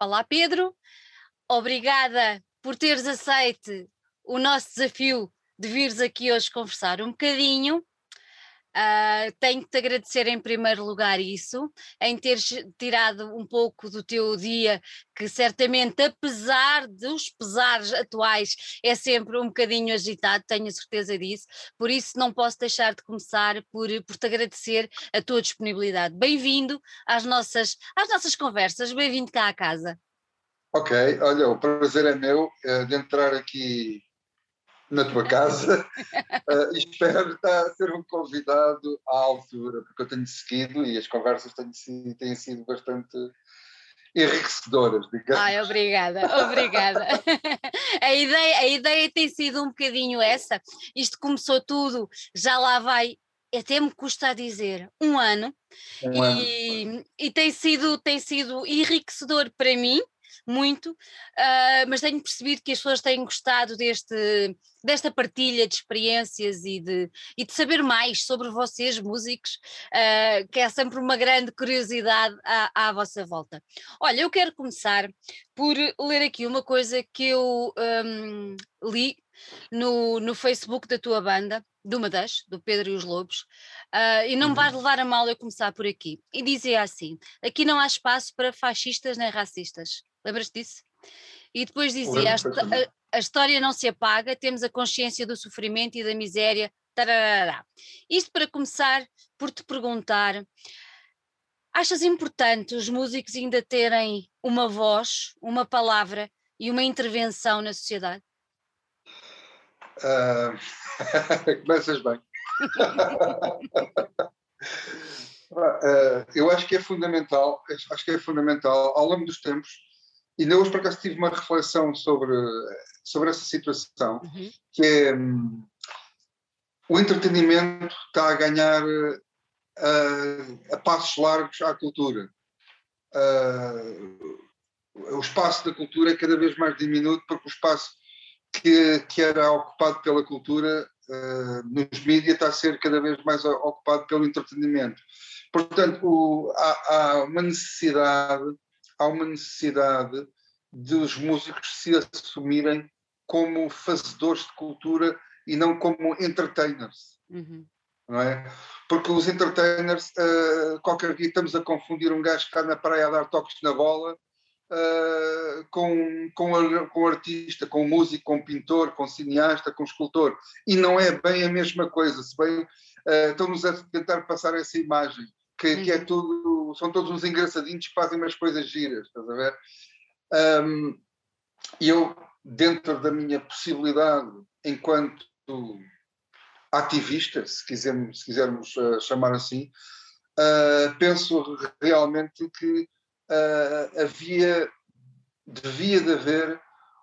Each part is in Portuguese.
Olá, Pedro. Obrigada por teres aceite o nosso desafio de vires aqui hoje conversar um bocadinho. Uh, tenho que te agradecer em primeiro lugar isso, em teres tirado um pouco do teu dia, que certamente, apesar dos pesares atuais, é sempre um bocadinho agitado, tenho a certeza disso. Por isso, não posso deixar de começar por, por te agradecer a tua disponibilidade. Bem-vindo às nossas, às nossas conversas, bem-vindo cá à casa. Ok, olha, o prazer é meu uh, de entrar aqui na tua casa uh, e espero estar a ser um convidado à altura, porque eu tenho seguido e as conversas têm, têm sido bastante enriquecedoras, digamos. Ai, obrigada, obrigada. a, ideia, a ideia tem sido um bocadinho essa. Isto começou tudo, já lá vai até me custa a dizer, um ano, um e, ano. e tem, sido, tem sido enriquecedor para mim, muito, uh, mas tenho percebido que as pessoas têm gostado deste, desta partilha de experiências e de, e de saber mais sobre vocês, músicos, uh, que é sempre uma grande curiosidade à, à, vossa volta. Olha, eu quero começar por ler aqui uma coisa que eu um, li no, no Facebook da tua banda, de uma das, do Pedro e os Lobos, uh, e não me vais uhum. levar a mal eu começar por aqui. E dizia assim: aqui não há espaço para fascistas nem racistas. Lembras-te disso? E depois dizia: a, a, história não se apaga, temos a consciência do sofrimento e da miséria. Tararara. Isto para começar por te perguntar: achas importante os músicos ainda terem uma voz, uma palavra e uma intervenção na sociedade? Uh, começas bem. uh, eu acho que é fundamental, acho que é fundamental ao longo dos tempos e hoje, por acaso, tive uma reflexão sobre, sobre essa situação, uhum. que é um, o entretenimento está a ganhar uh, a passos largos à cultura. Uh, o espaço da cultura é cada vez mais diminuto, porque o espaço que, que era ocupado pela cultura uh, nos mídias está a ser cada vez mais ocupado pelo entretenimento. Portanto, o, há, há uma necessidade há uma necessidade dos músicos se assumirem como fazedores de cultura e não como entertainers. Uhum. Não é? Porque os entertainers, uh, qualquer dia estamos a confundir um gajo que está na praia a dar toques na bola uh, com, com, a, com artista, com músico, com pintor, com cineasta, com escultor. E não é bem a mesma coisa. Se bem uh, estão-nos a tentar passar essa imagem que, que é uhum. São todos uns engraçadinhos que fazem umas coisas giras, estás a ver? Um, eu, dentro da minha possibilidade enquanto ativista, se quisermos, se quisermos uh, chamar assim, uh, penso realmente que uh, havia, devia de haver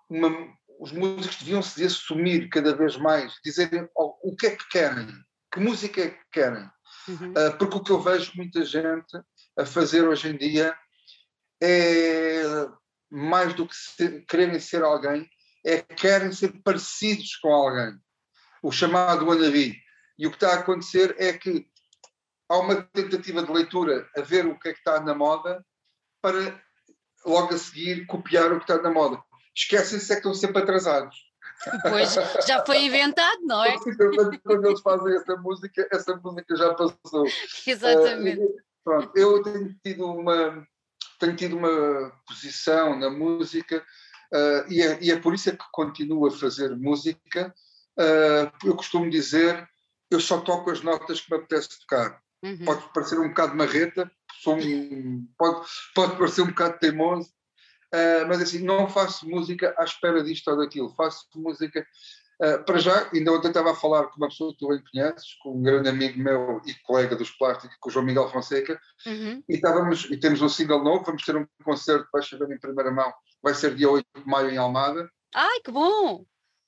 uma, os músicos deviam se assumir cada vez mais, dizerem oh, o que é que querem, que música é que querem. Uhum. Uh, porque o que eu vejo muita gente a fazer hoje em dia é mais do que ser, quererem ser alguém, é querem ser parecidos com alguém. O chamado wannabe. E o que está a acontecer é que há uma tentativa de leitura a ver o que é que está na moda para logo a seguir copiar o que está na moda. Esquecem-se é que estão sempre atrasados. Pois, já foi inventado, não é? Quando eles fazem essa música, essa música já passou. Exatamente. Uh, pronto, eu tenho tido uma tenho tido uma posição na música uh, e, é, e, é, por isso é que continuo a fazer música. Uh, eu costumo dizer, eu só toco as notas que me apetece tocar. Uhum. Pode parecer um bocado marreta, um, pode, pode parecer um bocado teimoso, Uh, mas assim, não faço música à espera disto ou daquilo, faço música. Uh, para já, ainda ontem estava a falar com uma pessoa que tu bem conheces, com um grande amigo meu e colega dos plásticos, com o João Miguel Fonseca, uhum. e, estávamos, e temos um single novo, vamos ter um concerto, vai chegar em primeira mão, vai ser dia 8 de maio em Almada. Ai, que bom!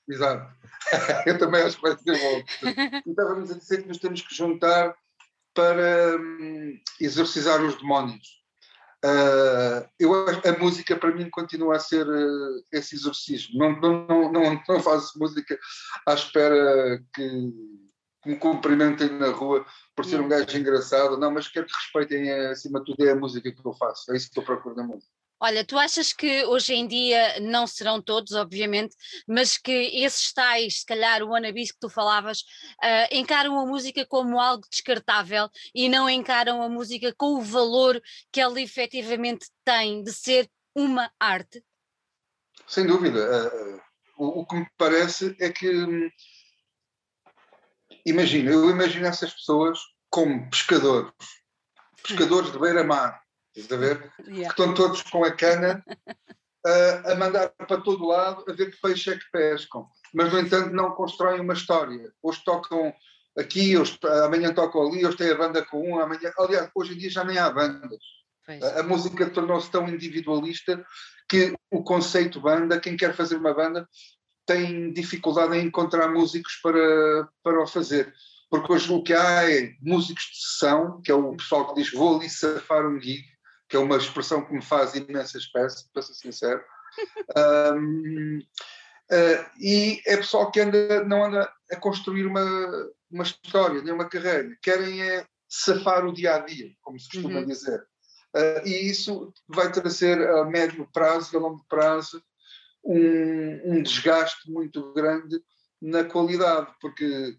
Exato. Eu também acho que vai ser bom. e estávamos a dizer que nos temos que juntar para hum, exorcizar os demónios. Uh, eu, a música para mim continua a ser uh, esse exorcismo. Não, não, não, não, faço música à espera que, que me cumprimentem na rua por ser um gajo engraçado, não, mas quero que respeitem acima de tudo é a música que eu faço, é isso que eu procuro na música. Olha, tu achas que hoje em dia não serão todos, obviamente, mas que esses tais, se calhar o wannabes que tu falavas, uh, encaram a música como algo descartável e não encaram a música com o valor que ela efetivamente tem de ser uma arte? Sem dúvida. Uh, o, o, que me parece é que, hum, imagina, eu imagino essas pessoas como pescadores, pescadores de beira-mar, estás a ver? Yeah. Que estão todos com a cana uh, a mandar para todo lado a ver que peixe é que pescam. Mas, no entanto, não constroem uma história. Hoje tocam aqui, hoje, amanhã tocam ali, hoje tem a banda com um, amanhã. Aliás, hoje em dia já nem há bandas. A, a, música tornou-se tão individualista que o conceito banda, quem quer fazer uma banda, tem dificuldade em encontrar músicos para, para o fazer. Porque hoje o que há é músicos de sessão, que é o pessoal que diz vou ali safar um gig, que é uma expressão que me faz imensa espécie, para ser sincero. um, uh, ah, e é pessoal que anda, não anda a construir uma, uma história, nem uma carreira. Querem é safar o dia a dia, como se costuma uhum. dizer. Uh, e isso vai trazer a médio prazo e a longo prazo um, um desgaste muito grande na qualidade, porque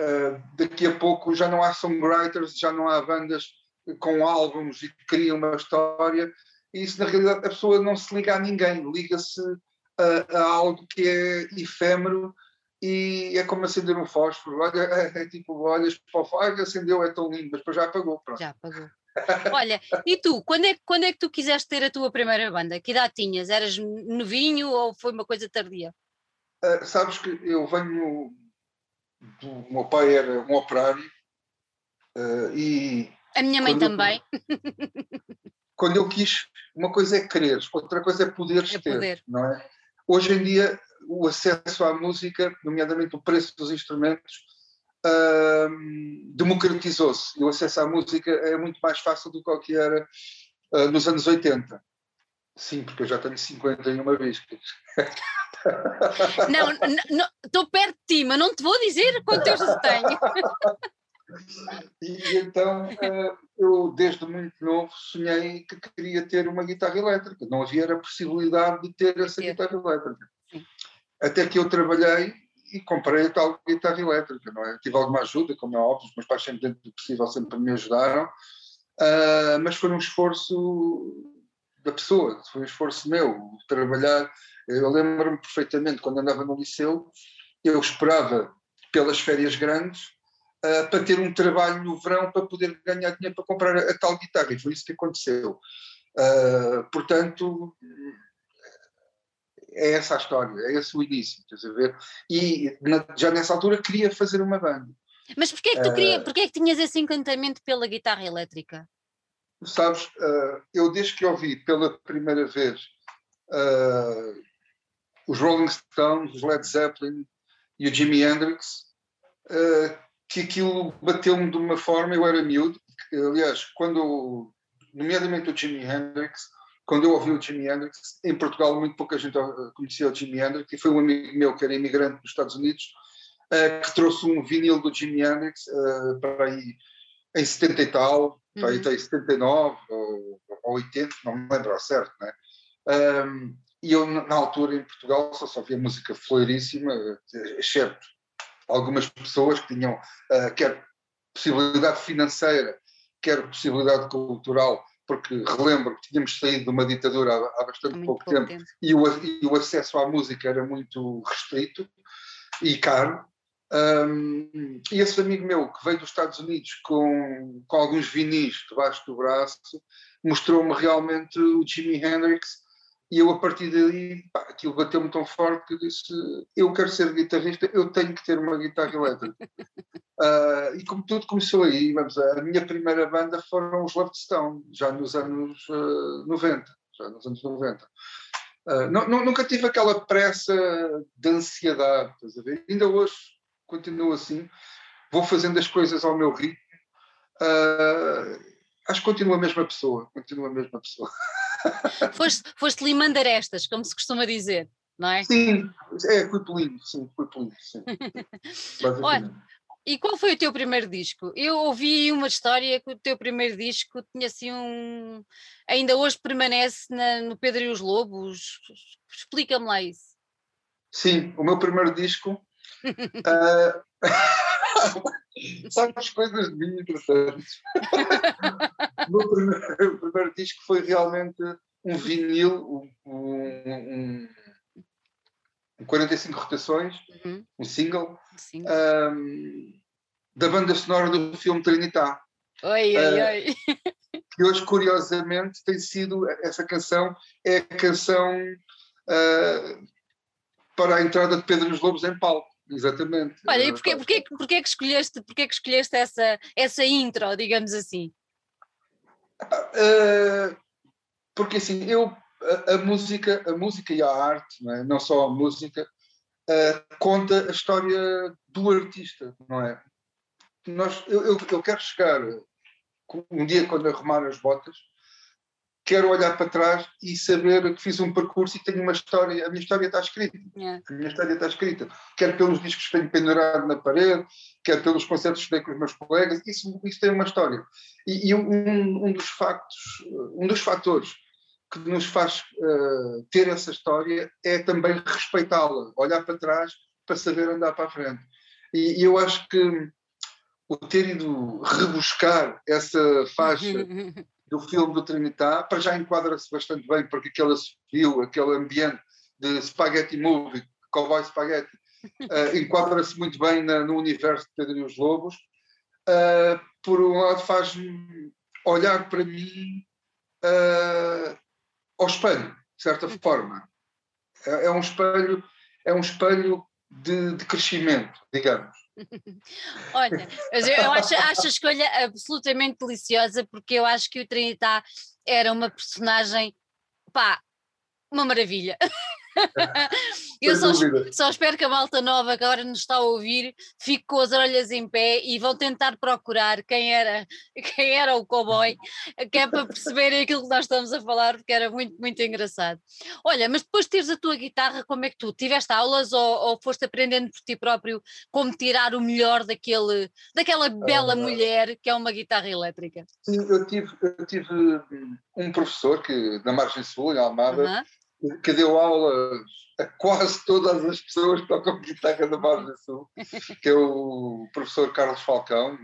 uh, daqui a pouco já não há songwriters, já não há bandas com álbuns e que criam uma história, e isso na realidade a pessoa não se liga a ninguém, liga-se a, a, algo que é efêmero e é como acender um fósforo. Olha, é, é tipo, olhas para o fósforo, acendeu, é tão lindo, mas depois já apagou. Pronto. Já apagou. Olha, e tu, quando é, quando é que tu quiseste ter a tua primeira banda? Que idade tinhas? Eras novinho ou foi uma coisa tardia? Uh, sabes que eu venho. Do, meu pai era um operário uh, e. A minha mãe também. Eu, quando eu quis, uma coisa é querer, outra coisa é poderes é ter, poder. não é? Hoje em dia, o acesso à música, nomeadamente o preço dos instrumentos, uh, democratizou-se e o acesso à música é muito mais fácil do que o que era uh, nos anos 80. Sim, porque eu já tenho 51 biscas. Não, estou perto de ti, mas não te vou dizer quantos eu tenho. E então uh, eu, desde muito novo, sonhei que queria ter uma guitarra elétrica. Não havia a possibilidade de ter essa guitarra elétrica. Até que eu trabalhei e comprei a tal guitarra elétrica, não é? Tive alguma ajuda, como é óbvio, os meus pais sempre dentro do possível sempre me ajudaram, uh, mas foi um esforço da pessoa, foi um esforço meu, trabalhar, eu lembro-me perfeitamente, quando andava no liceu, eu esperava pelas férias grandes uh, para ter um trabalho no verão para poder ganhar dinheiro para comprar a, a tal guitarra, e foi isso que aconteceu. Uh, portanto, é essa a história, é esse o início, estás a ver? E na, já nessa altura queria fazer uma banda. Mas porquê é que tu queria, uh, porquê é que tinhas esse encantamento pela guitarra elétrica? Sabes, eu desde que ouvi pela primeira vez uh, os Rolling Stones, os Led Zeppelin e o Jimi Hendrix, uh, que aquilo bateu-me de uma forma, eu era miúdo, aliás, quando, nomeadamente o Jimi Hendrix, quando eu ouvi o Jimi Hendrix, em Portugal muito pouca gente conhecia o Jimi Hendrix, e foi um amigo meu que era imigrante nos Estados Unidos, uh, que trouxe um vinil do Jimi Hendrix uh, para aí em 70 e tal, uhum. para aí até 79 ou, ou 80, não me lembro ao certo, né? Um, e eu, na altura, em Portugal, só, só via música floríssima, exceto algumas pessoas que tinham uh, quer possibilidade financeira, quer possibilidade cultural porque relembro que tínhamos saído de uma ditadura há, há bastante pouco, pouco tempo, tempo, E, o, e o acesso à música era muito restrito e caro. Um, e esse amigo meu que veio dos Estados Unidos com, com alguns vinis debaixo do braço mostrou-me realmente o Jimi Hendrix e eu a partir daí pá, aquilo bateu-me tão forte que eu disse eu quero ser guitarrista, eu tenho que ter uma guitarra elétrica Uh, e como tudo começou aí, vamos, a minha primeira banda foram os Love Stone, já nos anos uh, 90, já nos anos 90. Uh, não, nunca tive aquela pressa de ansiedade, estás a ver? Ainda hoje continuo assim, vou fazendo as coisas ao meu ritmo. Acho que continuo a mesma pessoa, continuo a mesma pessoa. Foste, foste limando arestas, como se costuma dizer, não é? Sim, é, fui polindo, sim, fui polindo, sim. Olha, e qual foi o teu primeiro disco? Eu ouvi uma história que o teu primeiro disco tinha assim um. ainda hoje permanece na, no Pedro e os Lobos. Explica-me lá isso. Sim, o meu primeiro disco. uh... Sabes coisas de mim interessantes. o meu primeiro, o primeiro disco foi realmente um vinil, um, um, um 45 rotações, uhum. um single, um, da banda sonora do filme Trinitá. Oi, oi, uh, oi. Que hoje, curiosamente, tem sido, essa canção é a canção uh, para a entrada de Pedro nos Lobos em palco. Exatamente. Olha, e porquê, porquê, porquê, que escolheste, porquê que escolheste essa, essa intro, digamos assim? Uh, porque assim, eu a, a, música, a música e a arte, não, é? não só a música, uh, conta a história do artista, não é? Nós, eu, eu, eu quero chegar um dia quando arrumar as botas, quero olhar para trás e saber que fiz um percurso e tenho uma história, a minha história está escrita. Yeah. A minha história está escrita. Quer pelos discos que tenho pendurado na parede, quer pelos concertos que dei com os meus colegas, isso, isso tem uma história. E, e um, um, dos factos, um dos fatores que nos faz uh, ter essa história é também respeitá-la, olhar para trás para saber andar para a frente. E, e eu acho que o ter ido rebuscar essa faixa do filme do Trinitá, para já enquadra-se bastante bem, porque aquele viu, aquele ambiente de spaghetti movie, cowboy spaghetti, uh, enquadra-se muito bem na, no universo de Pedro e os Lobos. Uh, por um lado, faz-me olhar para mim uh, ao espelho, de certa uhum. forma. É, é um espelho, é um espelho de, de crescimento, digamos. Olha, eu acho, acho a escolha absolutamente deliciosa porque eu acho que o Trinitá era uma personagem, pá, uma maravilha. Eu só, só, espero que a malta nova que agora nos está a ouvir fique com as orelhas em pé e vão tentar procurar quem era, quem era o cowboy, que é para perceberem aquilo que nós estamos a falar, porque era muito, muito engraçado. Olha, mas depois de teres a tua guitarra, como é que tu tiveste aulas ou, ou foste aprendendo por ti próprio como tirar o melhor daquele, daquela bela mulher que é uma guitarra elétrica? Sim, eu tive, eu tive um professor que na Margem Sul, em Almada, que deu aulas a quase todas as pessoas que tocam guitarra da Margem Sul, que é o professor Carlos Falcão,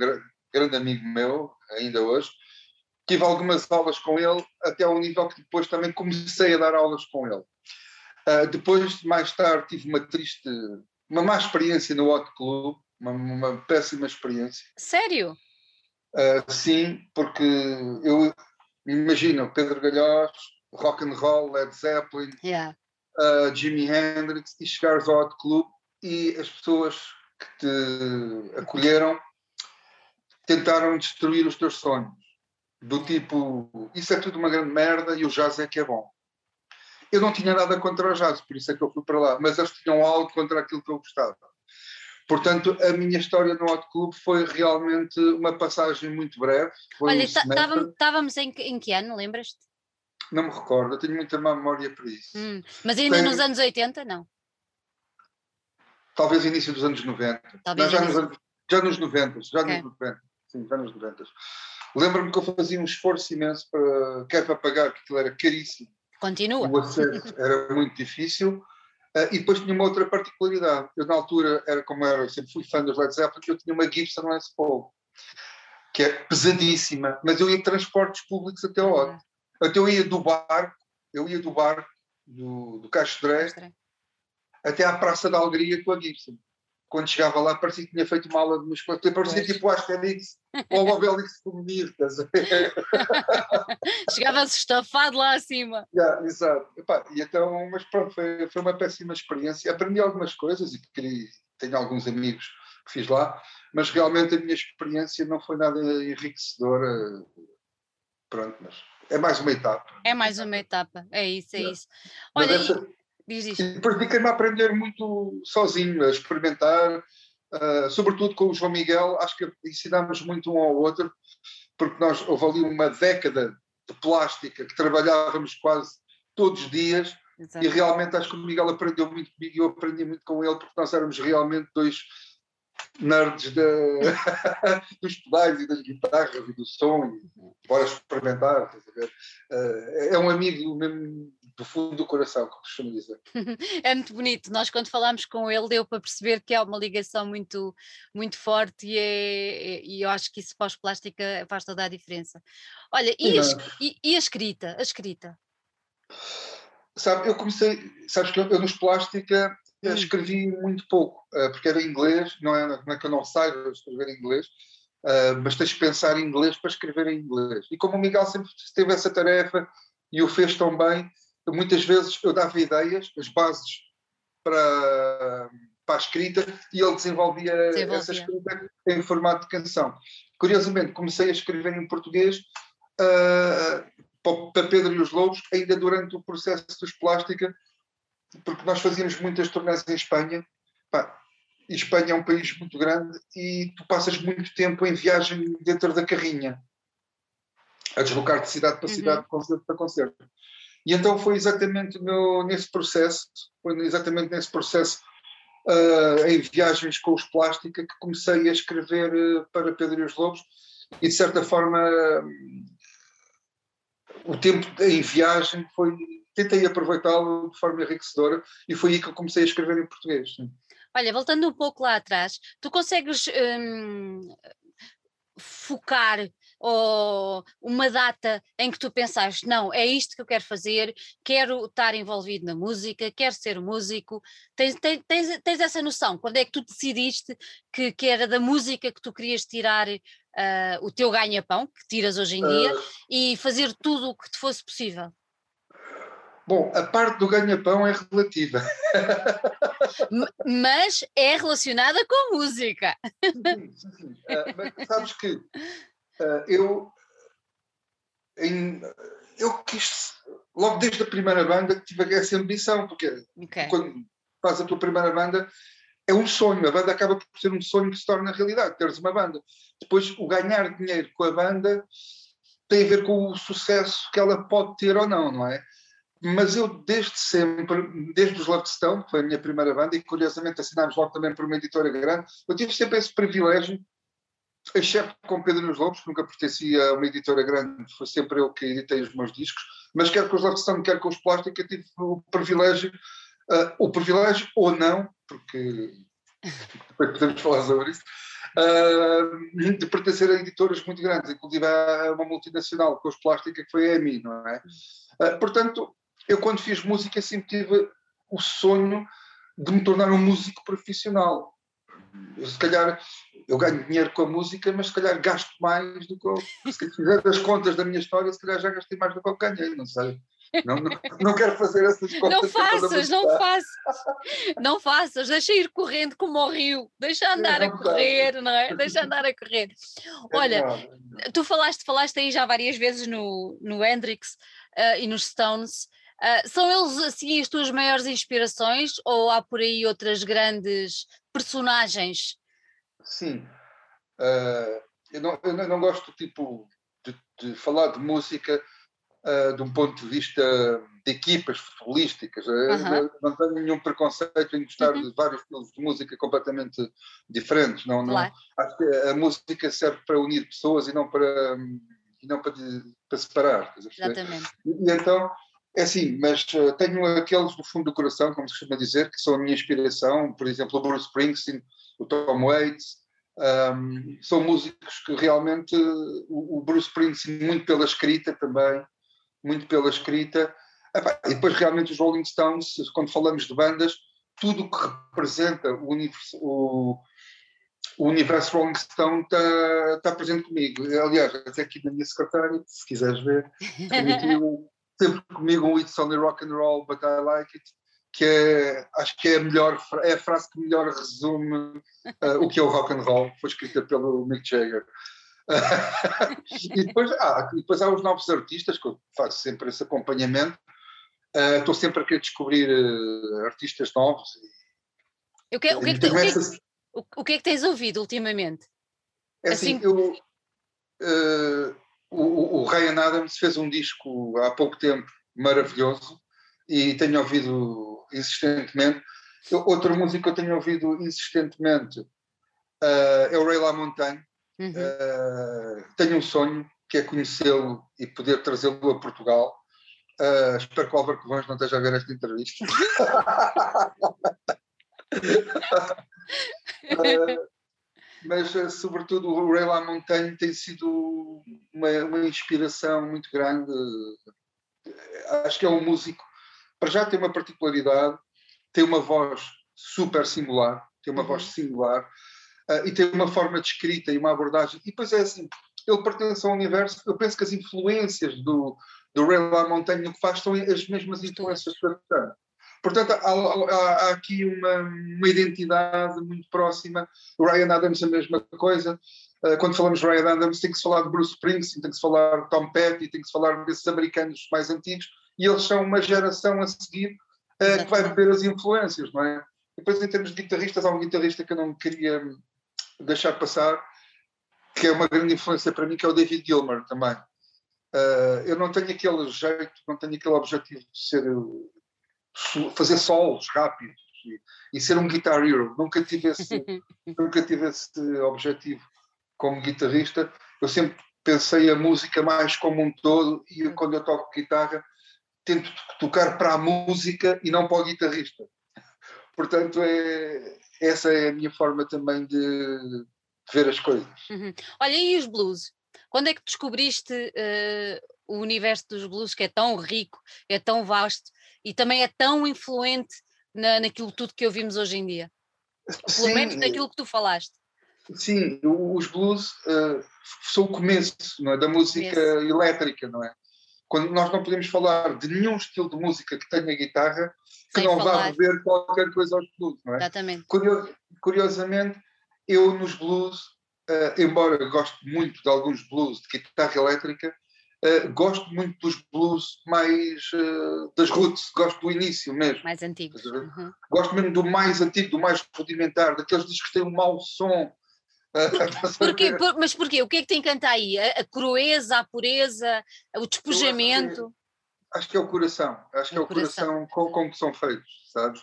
grande amigo meu, ainda hoje. Tive algumas aulas com ele, até ao nível que depois também comecei a dar aulas com ele. Uh, depois, mais tarde, tive uma triste, uma má experiência no Hot Club, uma, uma péssima experiência. Sério? Uh, sim, porque eu imagino Pedro Galhós, rock and roll, Led Zeppelin, yeah. uh, Jimi Hendrix, e chegares ao Hot Club e as pessoas que te acolheram tentaram destruir os teus sonhos. Do tipo, isso é tudo uma grande merda e o jazz é que é bom. Eu não tinha nada contra o jazz, por isso é que eu fui para lá, mas eles tinham algo contra aquilo que eu gostava. Portanto, a minha história no Hot Club foi realmente uma passagem muito breve. Olha, estávamos em, em que ano, lembras-te? Não me recordo, eu tenho muita má memória para isso. Hum, mas ainda nos anos 80, não? Talvez início dos anos 90. Talvez não, já, nos anos, já nos 90, já okay. nos 90. Sim, já nos 90. Lembro-me que eu fazia um esforço imenso para, quer para pagar, porque aquilo era caríssimo. Continua. O acesso era muito difícil. Uh, e depois tinha uma outra particularidade. Eu, na altura, era como era, sempre fui fã dos Led Zeppelin, eu tinha uma Gibson Les Paul, que é pesadíssima, mas eu ia em transportes públicos até ao uhum. Então eu ia do barco, eu ia do barco do, do Castré até à Praça da Alegria com a Gibson. Quando chegava lá parecia que tinha feito uma aula de musculação, parecia pois. tipo o Asterix ou o Obelix feminino, estás a ver? Chegava-se estafado lá acima. Yeah, exato. Epá, e então, mas pronto, foi, foi uma péssima experiência. Aprendi algumas coisas e queria, tenho alguns amigos que fiz lá, mas realmente a minha experiência não foi nada enriquecedora. Pronto, mas é mais uma etapa. É mais uma etapa, é isso, é isso. Olha, essa, diz isto. Depois dediquei-me a aprender muito sozinho, a experimentar, uh, sobretudo com o João Miguel, acho que ensinámos muito um ao outro, porque nós houve ali uma década de plástica que trabalhávamos quase todos os dias Exato. e realmente acho que o Miguel aprendeu muito comigo e eu aprendi muito com ele porque nós éramos realmente dois nerds de, dos pedais e das guitarras e do som, e bora experimentar, uh, é um amigo mesmo do fundo do coração, como costumo dizer. É muito bonito, nós quando falámos com ele deu para perceber que há uma ligação muito, muito forte e, é, e eu acho que isso pós-plástica faz toda a diferença. Olha, e, a, e, e a escrita? A escrita? Sabe, eu comecei, sabes que eu, eu nos plástica eu hum. escrevi muito pouco, uh, porque era inglês, não é, não é que eu não saiba escrever em inglês, uh, mas tens de pensar em inglês para escrever em inglês. E como o Miguel sempre teve essa tarefa e o fez tão bem, muitas vezes eu dava ideias, as bases para, para a escrita e ele desenvolvia, desenvolvia, essa escrita em formato de canção. Curiosamente, comecei a escrever em português uh, para Pedro e os Lobos, ainda durante o processo dos Plástica, porque nós fazíamos muitas turnês em Espanha. Pá, Espanha é um país muito grande e tu passas muito tempo em viagem dentro da carrinha, a deslocar de cidade para cidade, uhum. concerto para concerto. E então foi exatamente no, nesse processo, foi exatamente nesse processo uh, em viagens com os Plástica que comecei a escrever uh, para Pedro e os Lobos e de certa forma uh, o tempo em viagem foi tentei aproveitá-lo de forma enriquecedora e foi aí que eu comecei a escrever em português. Olha, voltando um pouco lá atrás, tu consegues hum, focar ou uma data em que tu pensaste, não, é isto que eu quero fazer, quero estar envolvido na música, quero ser músico. Tens, tens, tens essa noção? Quando é que tu decidiste que, que era da música que tu querias tirar uh, o teu ganha-pão, que tiras hoje em dia, uh... e fazer tudo o que te fosse possível? Bom, a parte do ganha-pão é relativa. Mas é relacionada com música. Sim, sim, sim. Uh, mas sabes que uh, eu, em, eu quis, logo desde a primeira banda, tive essa ambição, porque okay. quando fazes a tua primeira banda é um sonho, a banda acaba por ser um sonho que se torna realidade, teres uma banda. Depois, o ganhar dinheiro com a banda tem a ver com o sucesso que ela pode ter ou não, não é? Mas eu desde sempre, desde os Lovestone, que foi a minha primeira banda, e curiosamente assinámos logo também por uma editora grande, eu tive sempre esse privilégio, exceto com Pedro nos Lobos, que nunca pertencia a uma editora grande, foi sempre eu que editei os meus discos, mas quer com os Lovestone, quer com os Plástica, eu tive o privilégio, uh, o privilégio ou não, porque depois podemos falar sobre isso, uh, de pertencer a editoras muito grandes, inclusive a uma multinacional com os Plástica, que foi a EMI, não é? Uh, portanto, eu quando fiz música sempre tive o sonho de me tornar um músico profissional. Eu, se calhar eu ganho dinheiro com a música, mas se calhar gasto mais do que eu, se fizer as contas da minha história, se calhar já gastei mais do que eu ganhei, não sei. Não, não, não quero fazer essas contas. Não faças, não faças. Não faças, deixa ir correndo como ao rio, deixa andar a correr, não é? Deixa andar a correr. É Olha, tu falaste, falaste aí já várias vezes no, no Hendrix uh, e nos Stones. Uh, são eles assim as tuas maiores inspirações ou há por aí outras grandes personagens? Sim. Uh, eu, não, eu não gosto tipo de, de falar de música uh, de um ponto de vista de equipas futebolísticas. -huh. Não tenho nenhum preconceito em gostar -huh. de vários estilos de música completamente diferentes. Não, claro. não, acho que a música serve para unir pessoas e não para, e não para, para separar. Exatamente. E então é assim, mas uh, tenho aqueles do fundo do coração, como se costuma dizer, que são a minha inspiração, por exemplo, o Bruce Springsteen, o Tom Waits, um, são músicos que realmente, o, o, Bruce Springsteen, muito pela escrita também, muito pela escrita, e depois realmente os Rolling Stones, quando falamos de bandas, tudo o que representa o universo, o, o universo Rolling Stone está tá presente comigo. Aliás, até aqui na minha secretária, se quiseres ver, tenho aqui um, sempre comigo um It's Only Rock and Roll, but I Like It, que é, acho que é a melhor, é a frase que melhor resume uh, o que é o rock and roll, foi escrita pelo Mick Jagger. e, depois, ah, depois há os novos artistas, que eu faço sempre esse acompanhamento, uh, estou sempre a querer descobrir uh, artistas novos. O que, o, que é que, o, que é que, o que é que tens ouvido ultimamente? É assim, assim eu o, o Ryan Adams fez um disco há pouco tempo maravilhoso e tenho ouvido insistentemente. Outra música que eu tenho ouvido insistentemente uh, é o Ray LaMontagne. Uhum. Uh, tenho um sonho que é conhecê-lo e poder trazê-lo a Portugal. Uh, espero que o Álvaro Covões não esteja a ver esta entrevista. mas, sobretudo, o Ray LaMontagne tem sido uma, uma inspiração muito grande. Acho que é um músico, para já tem uma particularidade, tem uma voz super singular, tem uma uhum. voz singular, uh, e tem uma forma de escrita e uma abordagem. E depois é assim, ele pertence ao universo, eu penso que as influências do, do Ray LaMontagne, o que faz são as mesmas influências que Portanto, há, há, há aqui uma, uma, identidade muito próxima. O Ryan Adams a mesma coisa. Uh, quando falamos de Ryan Adams, tem que se falar de Bruce Springsteen, tem que se falar de Tom Petty, tem que se falar desses americanos mais antigos, e eles são uma geração a seguir uh, que vai beber as influências, não é? Depois, em termos de guitarristas, há um guitarrista que eu não queria deixar passar, que é uma grande influência para mim, que é o David Gilmer também. Uh, eu não tenho aquele jeito, não tenho aquele objetivo de ser fazer solos rápidos e, e, ser um guitar hero. Nunca tive esse, nunca tive esse objetivo como guitarrista. Eu sempre pensei a música mais como um todo e eu, quando eu toco guitarra tento tocar para a música e não para o guitarrista. Portanto, é, essa é a minha forma também de, ver as coisas. Uhum. Olha, e os blues? Quando é que descobriste uh, o universo dos blues que é tão rico, é tão vasto e também é tão influente na, naquilo tudo que ouvimos hoje em dia? Pelo Sim. menos naquilo que tu falaste. Sim, os blues uh, são o começo é? da música elétrica, não é? Quando nós não podemos falar de nenhum estilo de música que tenha guitarra que Sem não falar. vá ver qualquer coisa aos blues, não é? Exatamente. curiosamente, eu nos blues, uh, embora goste muito de alguns blues de guitarra elétrica, uh, gosto muito dos blues mais uh, das roots, gosto do início mesmo. Mais antigos. Uhum. Gosto mesmo do mais antigo, do mais rudimentar, daqueles discos que têm um mau som. porquê? Por, mas porquê? O que é que te encanta aí? A, a crueza, a pureza, o despojamento? Acho que é o coração, acho que é o coração, coração com, com que são feitos, sabes?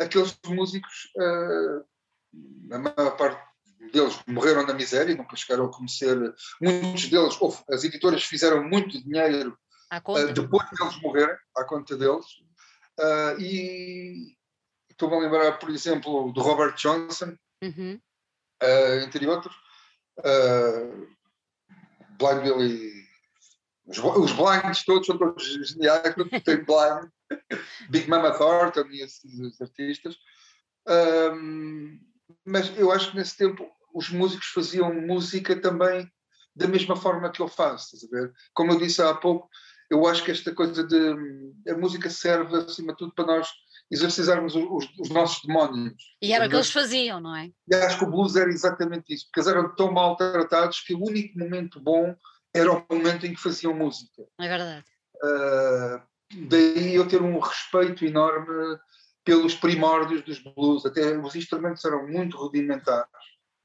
Aqueles músicos, a maior parte deles morreram na miséria, nunca chegaram a conhecer. Muitos deles, as editoras fizeram muito dinheiro uh, depois deles morrerem, à conta deles. Uh, e estou-me a lembrar, por exemplo, do Robert Johnson, uhum. uh, entre outros. Blind Billy. Os, os blinds todos são todos geniais, tem blind. Big Mama Thornton e esses artistas. Um, mas eu acho que nesse tempo os músicos faziam música também da mesma forma que eu faço, estás a ver? Como eu disse há pouco, eu acho que esta coisa de a música serve acima de tudo para nós exercizarmos os, os nossos demónios. E era o que eles faziam, não é? E acho que o blues era exatamente isso, porque eles eram tão maltratados que o único momento bom era o momento em que faziam música. É verdade. Uh, daí eu ter um respeito enorme pelos primórdios dos blues, até os instrumentos eram muito rudimentares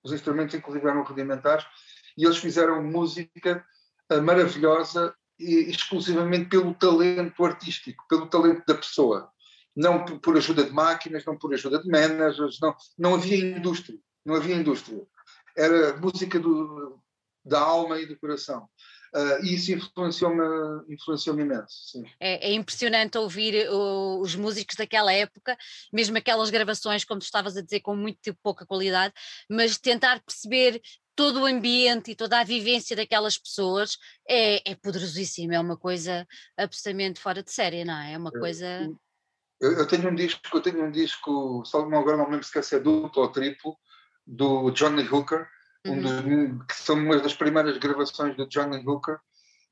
os instrumentos inclusive eram rudimentares, e eles fizeram música uh, maravilhosa e, exclusivamente pelo talento artístico, pelo talento da pessoa. Não por ajuda de máquinas, não por ajuda de managers, não, não havia indústria, não havia indústria. Era música do, da alma e do coração. Uh, e isso influenciou-me influenciou imenso. É, é, impressionante ouvir o, os músicos daquela época, mesmo aquelas gravações, como tu estavas a dizer, com muito pouca qualidade, mas tentar perceber todo o ambiente e toda a vivência daquelas pessoas é, é poderosíssimo, é uma coisa absolutamente fora de série, não é? É uma coisa. Eu, eu, tenho um disco, eu tenho um disco, só agora não me lembro se é duplo ou triplo, do Johnny Hooker, um dos, uhum. que são uma das primeiras gravações do Johnny Hooker,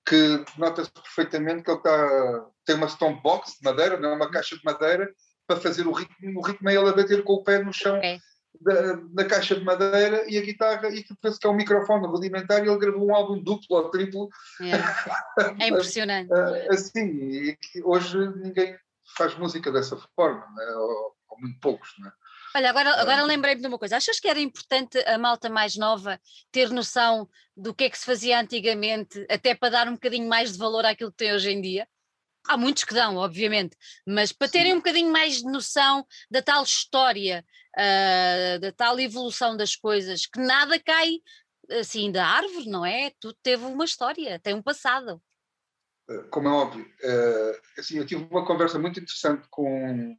que nota-se perfeitamente que ele tá, tem uma stone box de madeira, não é uma caixa de madeira, para fazer o ritmo, o ritmo é ele a bater com o pé no chão okay. da, da, caixa de madeira e a guitarra, e que penso que é um microfone rudimentar, e ele gravou um álbum duplo ou triplo. É, é impressionante. assim, e hoje ninguém faz música dessa forma, né? ou, ou muito poucos, não é? Olha, agora, agora lembrei-me de uma coisa. Achas que era importante a malta mais nova ter noção do que é que se fazia antigamente, até para dar um bocadinho mais de valor àquilo que tem hoje em dia? Há muitos que dão, obviamente, mas para terem Sim. um bocadinho mais de noção da tal história, uh, da tal evolução das coisas, que nada cai assim da árvore, não é? Tudo teve uma história, tem um passado. Eh, como é óbvio, uh, assim, eu tive uma conversa muito interessante com,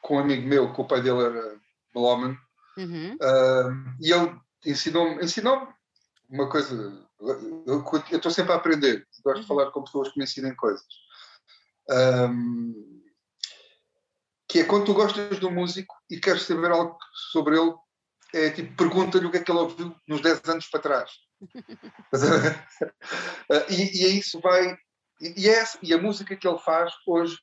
com um amigo meu, que o pai dele era melómano, uhum. uh, e ele ensinou-me ensinou uma coisa. Eu estou sempre a aprender, gosto uhum. de falar com pessoas que me ensinem coisas. Um, que é quando tu gostas do músico e queres saber algo sobre ele, é tipo, pergunta-lhe o que é que ele ouviu nos 10 anos para trás. e, e é isso vai. E, é, e a música que ele faz hoje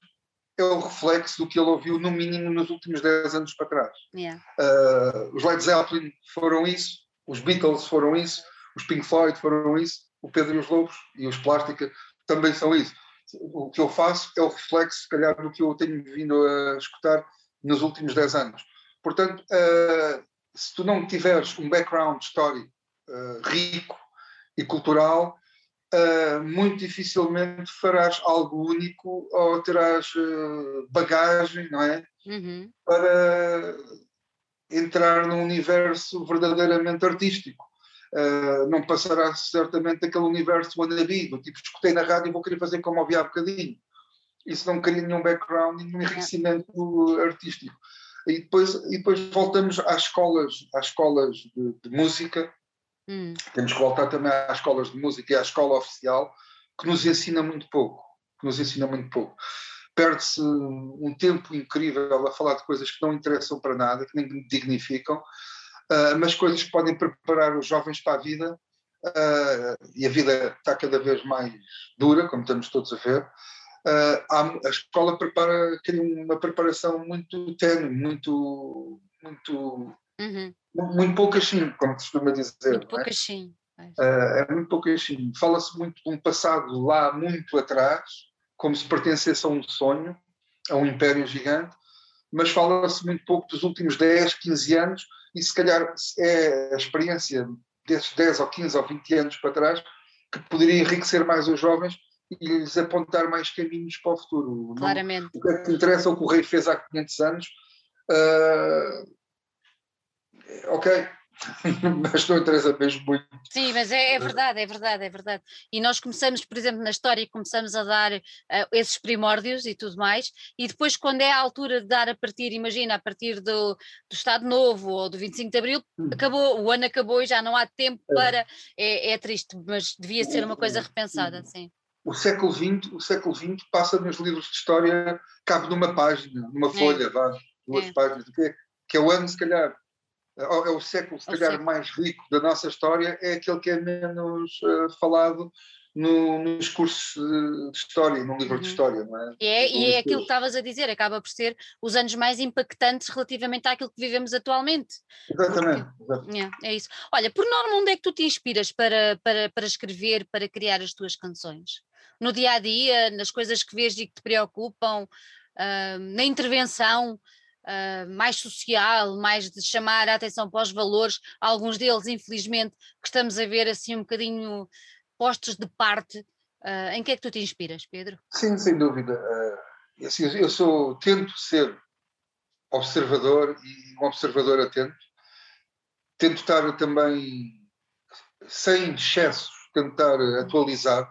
é o reflexo do que ele ouviu, no mínimo, nos últimos 10 anos para trás. Yeah. Uh, os Led Zeppelin foram isso, os Beatles foram isso, os Pink Floyd foram isso, o Pedro e os Lobos e os Plástica também são isso. O que eu faço é o reflexo, se calhar, do que eu tenho vindo a escutar nos últimos 10 anos. Portanto, uh, se tu não tiveres um background story uh, rico e cultural, uh, muito dificilmente farás algo único ou terás uh, bagagem, não é? Uhum. Para entrar num universo verdadeiramente artístico. Uh, não passará certamente aquele universo wannabe, do tipo, escutei na rádio e vou querer fazer como ouvi há bocadinho. Isso não cria nenhum background, nenhum enriquecimento artístico. E depois, e depois voltamos às escolas, às escolas de, de música, hum. temos que voltar também às escolas de música e à escola oficial, que nos ensina muito pouco, que nos ensina muito pouco. Perde-se um tempo incrível a falar de coisas que não interessam para nada, que nem dignificam, uh, mas coisas que podem preparar os jovens para a vida, uh, e a vida está cada vez mais dura, como estamos todos a ver, uh, a escola prepara, cria uma preparação muito tenue, muito, muito, uhum. Muito poucachinho, como se costuma dizer. Muito é? poucachinho. Uh, é muito poucachinho. Fala-se muito de um passado lá muito atrás, como se pertencesse a um sonho, a um império gigante, mas fala-se muito pouco dos últimos 10, 15 anos, e se calhar é a experiência desses 10 ou 15 ou 20 anos para trás que poderia enriquecer mais os jovens e lhes apontar mais caminhos para o futuro. Claramente. Não, o que é que interessa o que o rei fez há 500 anos? Uh, ok, mas não interessa mesmo muito. Sim, mas é, é, verdade, é verdade, é verdade. E nós começamos, por exemplo, na história, começamos a dar uh, esses primórdios e tudo mais, e depois, quando é a altura de dar a partir, imagina, a partir do, do Estado Novo ou do 25 de Abril, hum. acabou, o ano acabou e já não há tempo é. para. É, é triste, mas devia ser uma coisa repensada, sim o século XX, o século XX passa nos livros de história, cabe numa página, numa é. folha, é. vá, duas é. páginas, que é, que é o ano, se calhar, é, é o século, se calhar, século. mais rico da nossa história, é aquele que é menos uh, falado no, nos cursos de história, no livro uhum. de história, não é? é e é aquilo que estavas a dizer, acaba por ser os anos mais impactantes relativamente àquilo que vivemos atualmente. Exatamente. Porque, é, é, isso. Olha, por norma, onde é que tu te inspiras para, para, para escrever, para criar as tuas canções? no dia a dia, nas coisas que vês e que te preocupam, uh, na intervenção uh, mais social, mais de chamar a atenção para os valores, alguns deles, infelizmente, que estamos a ver assim um bocadinho postos de parte. Uh, em que é que tu te inspiras, Pedro? Sim, sem dúvida. assim, eu sou, tento ser observador e um observador atento. Tento estar também sem excessos, tentar atualizar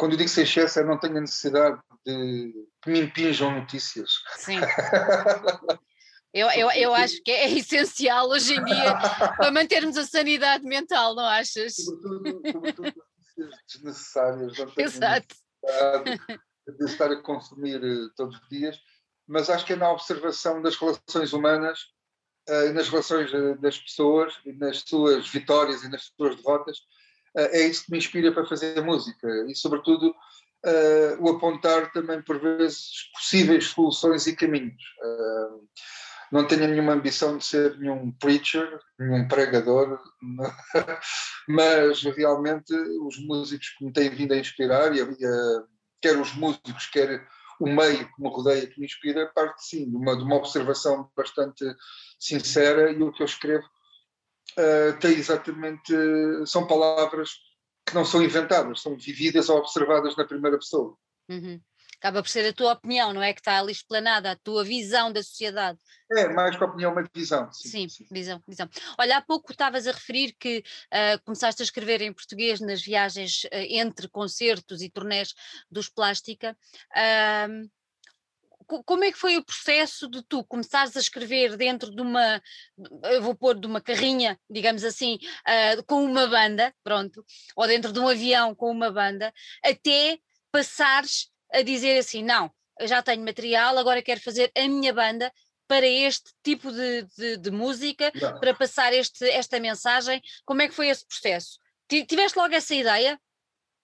quando eu digo sem excesso, eu não tenho a necessidade de que me impinjam notícias. Sim. Eu, eu, eu acho que é essencial hoje em dia para mantermos a sanidade mental, não achas? Sobretudo, sobretudo desnecessárias. Exato. De estar a consumir eh, todos os dias, mas acho que é na observação das relações humanas uh, e nas relações uh, das pessoas, nas suas vitórias e nas suas derrotas, é isso que me inspira para fazer música e, sobretudo, uh, o apontar também, por vezes, possíveis soluções e caminhos. Uh, não tenho nenhuma ambição de ser nenhum preacher, nenhum pregador, mas realmente os músicos que me têm vindo a inspirar, e, uh, quer os músicos, quer o meio que me rodeia que me inspira, parte sim de uma, de uma observação bastante sincera e o que eu escrevo uh, tem exatamente. São palavras que não são inventadas, são vividas ou observadas na primeira pessoa. Uhum. acaba por ser a tua opinião, não é? Que está ali explanada, a tua visão da sociedade. É, mais que a opinião, uma visão. Sim, sim, sim. visão, visão. Olha, há pouco estavas a referir que uh, começaste a escrever em português nas viagens uh, entre concertos e turnés dos Plástica. Uh, como é que foi o processo de tu começares a escrever dentro de uma, eu vou pôr de uma carrinha, digamos assim, uh, com uma banda, pronto, ou dentro de um avião com uma banda, até passares a dizer assim, não, eu já tenho material, agora quero fazer a minha banda para este tipo de, de, de música, não. para passar este, esta mensagem. Como é que foi esse processo? Tiveste logo essa ideia?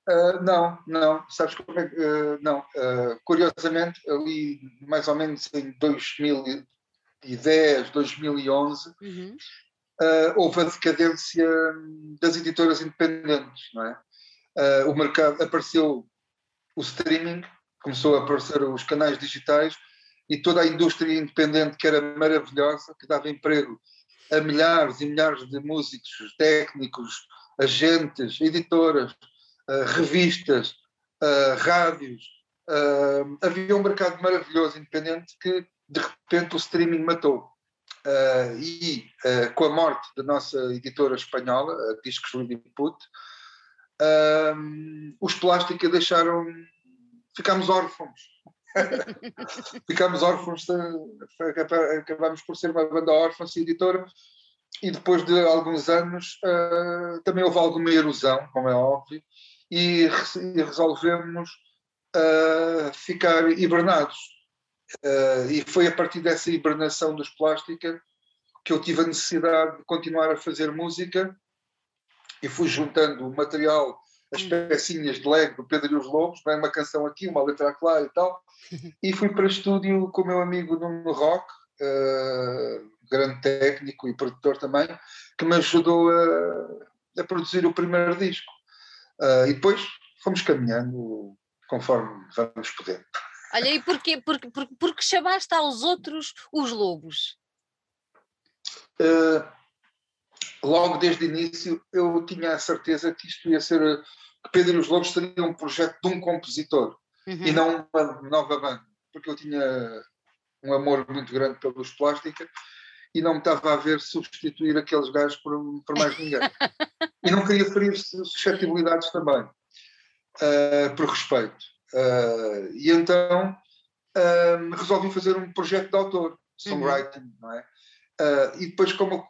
Uh, não, não, sabes como é que. Uh, não, uh, curiosamente, ali mais ou menos em 2010, 2011, uhum. houve a decadência das editoras independentes, não é? o mercado apareceu o streaming, começou a aparecer os canais digitais e toda a indústria independente que era maravilhosa, que dava emprego a milhares e milhares de músicos, técnicos, agentes, editoras revistas, uh, rádios. Uh, havia um mercado maravilhoso independente que de repente o streaming matou. e com a morte da nossa editora espanhola, a Discos Lilliput, os Plástica deixaram. ficámos órfãos. ficámos órfãos, acabámos por ser uma banda órfã, editora, e depois de alguns anos uh, também houve alguma erosão, como é óbvio, e, e resolvemos uh, ficar hibernados. Uh, e foi a partir dessa hibernação dos plástica que eu tive a necessidade de continuar a fazer música e fui juntando o material, as hum. pecinhas de leg do Pedro e os Lobos, é? uma canção aqui, uma letra lá e tal, e fui para estúdio com o meu amigo Nuno Rock, uh, grande técnico e produtor também, que me ajudou a, a produzir o primeiro disco. Uh, e depois fomos caminhando conforme vamos podendo. Olha, e porquê? Porque, porque, porque chamaste aos outros os lobos? Uh, logo desde o início eu tinha a certeza que isto ia ser, que Pedro e os Lobos seria um projeto de um compositor uhum. e não uma nova banda, porque eu tinha um amor muito grande pelos Plástica e não me estava a ver substituir aqueles gajos por, por mais ninguém. e não queria ferir suscetibilidades também, uh, por respeito. Uh, e então uh, resolvi fazer um projeto de autor, songwriting, uhum. não é? e depois, como,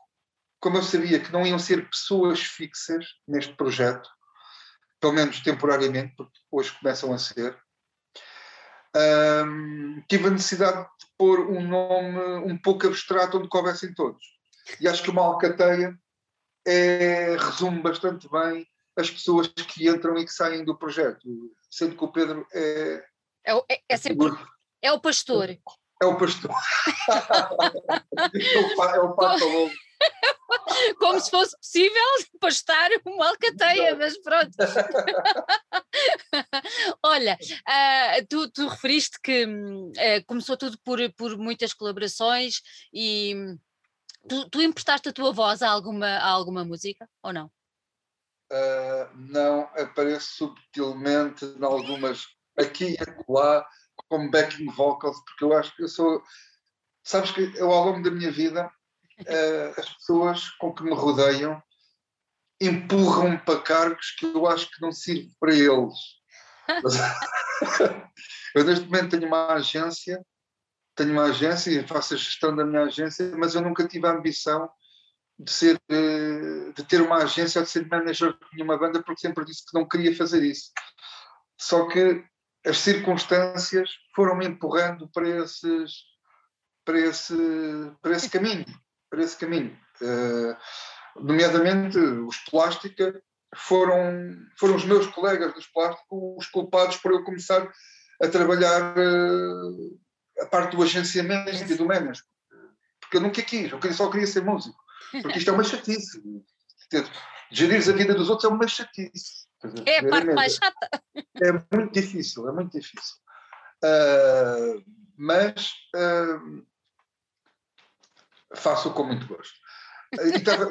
como eu sabia que não iam ser pessoas fixas neste projeto, pelo menos temporariamente, porque hoje começam a ser, um, tive a necessidade de pôr um nome um pouco abstrato onde coubessem todos. E acho que uma alcateia é, resume bastante bem as pessoas que entram e que saem do projeto, sendo que o Pedro é. É, é, é sempre. É o pastor. É o pastor. é o, é o pato Como se fosse possível pastar uma alcateia, mas pronto. Olha, uh, tu, tu, referiste que uh, começou tudo por, por muitas colaborações e tu, tu emprestaste a tua voz a alguma, a alguma música ou não? Uh, não, apareço subtilmente em algumas aqui e lá como backing vocals, porque eu acho que eu sou. Sabes que eu, ao longo da minha vida, uh, as pessoas com que me rodeiam empurram-me para cargos que eu acho que não sirvo para eles. eu neste momento tenho uma agência, tenho uma agência e faço a gestão da minha agência, mas eu nunca tive a ambição de ser eh, de ter uma agência ou de ser manager de uma banda porque sempre disse que não queria fazer isso. Só que as circunstâncias foram-me empurrando para esses para esse para esse caminho para esse caminho. Uh, nomeadamente os Plástica foram, foram os meus colegas dos Plásticos os culpados por eu começar a trabalhar uh, a parte do agenciamento e do management. Porque eu nunca quis, eu só queria ser músico. Porque isto é uma chatice. Gerir a vida dos outros é uma chatice. É a parte mais chata. É muito difícil, é muito difícil. Uh, mas uh, faço com muito gosto. estava,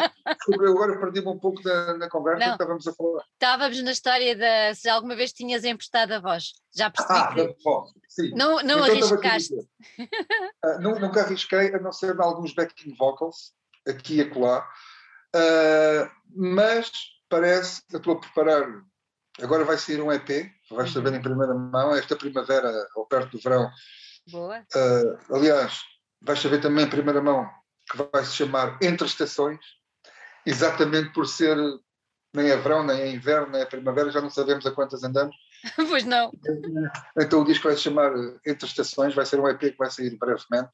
eu agora perdi-me um pouco na, na conversa, estávamos a falar. Estávamos na história da se alguma vez tinhas emprestado a voz. Já percebi ah, que... voz, sim. Não, não então, arriscaste. uh, nunca arrisquei, a não ser alguns backing vocals, aqui e acolá. Uh, mas parece, eu estou a preparar, agora vai sair um EP, vais saber uhum. em primeira mão, esta primavera, ou perto do verão. Boa. Uh, aliás, vais saber também em primeira mão que vai se chamar Entre Estações, exatamente por ser nem é verão, nem é inverno, nem é primavera, já não sabemos a quantas andamos. pois não. Então o disco vai se chamar Entre Estações, vai ser um EP que vai sair brevemente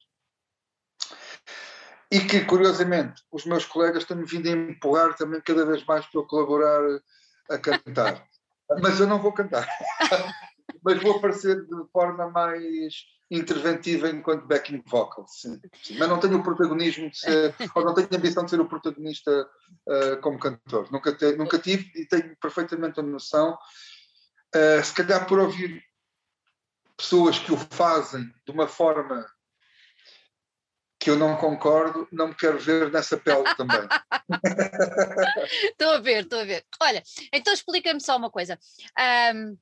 e que, curiosamente, os meus colegas têm vindo a empurrar também cada vez mais para eu colaborar a cantar. Mas eu não vou cantar. Mas vou aparecer de forma mais interventiva enquanto backing vocal, sim. sim. Mas não tenho o protagonismo de ser, ou não tenho a ambição de ser o protagonista uh, como cantor. Nunca, te, nunca tive e tenho perfeitamente a noção. Uh, se calhar por ouvir pessoas que o fazem de uma forma que eu não concordo, não me quero ver nessa pele também. estou a ver, estou a ver. Olha, então explica-me só uma coisa. Um,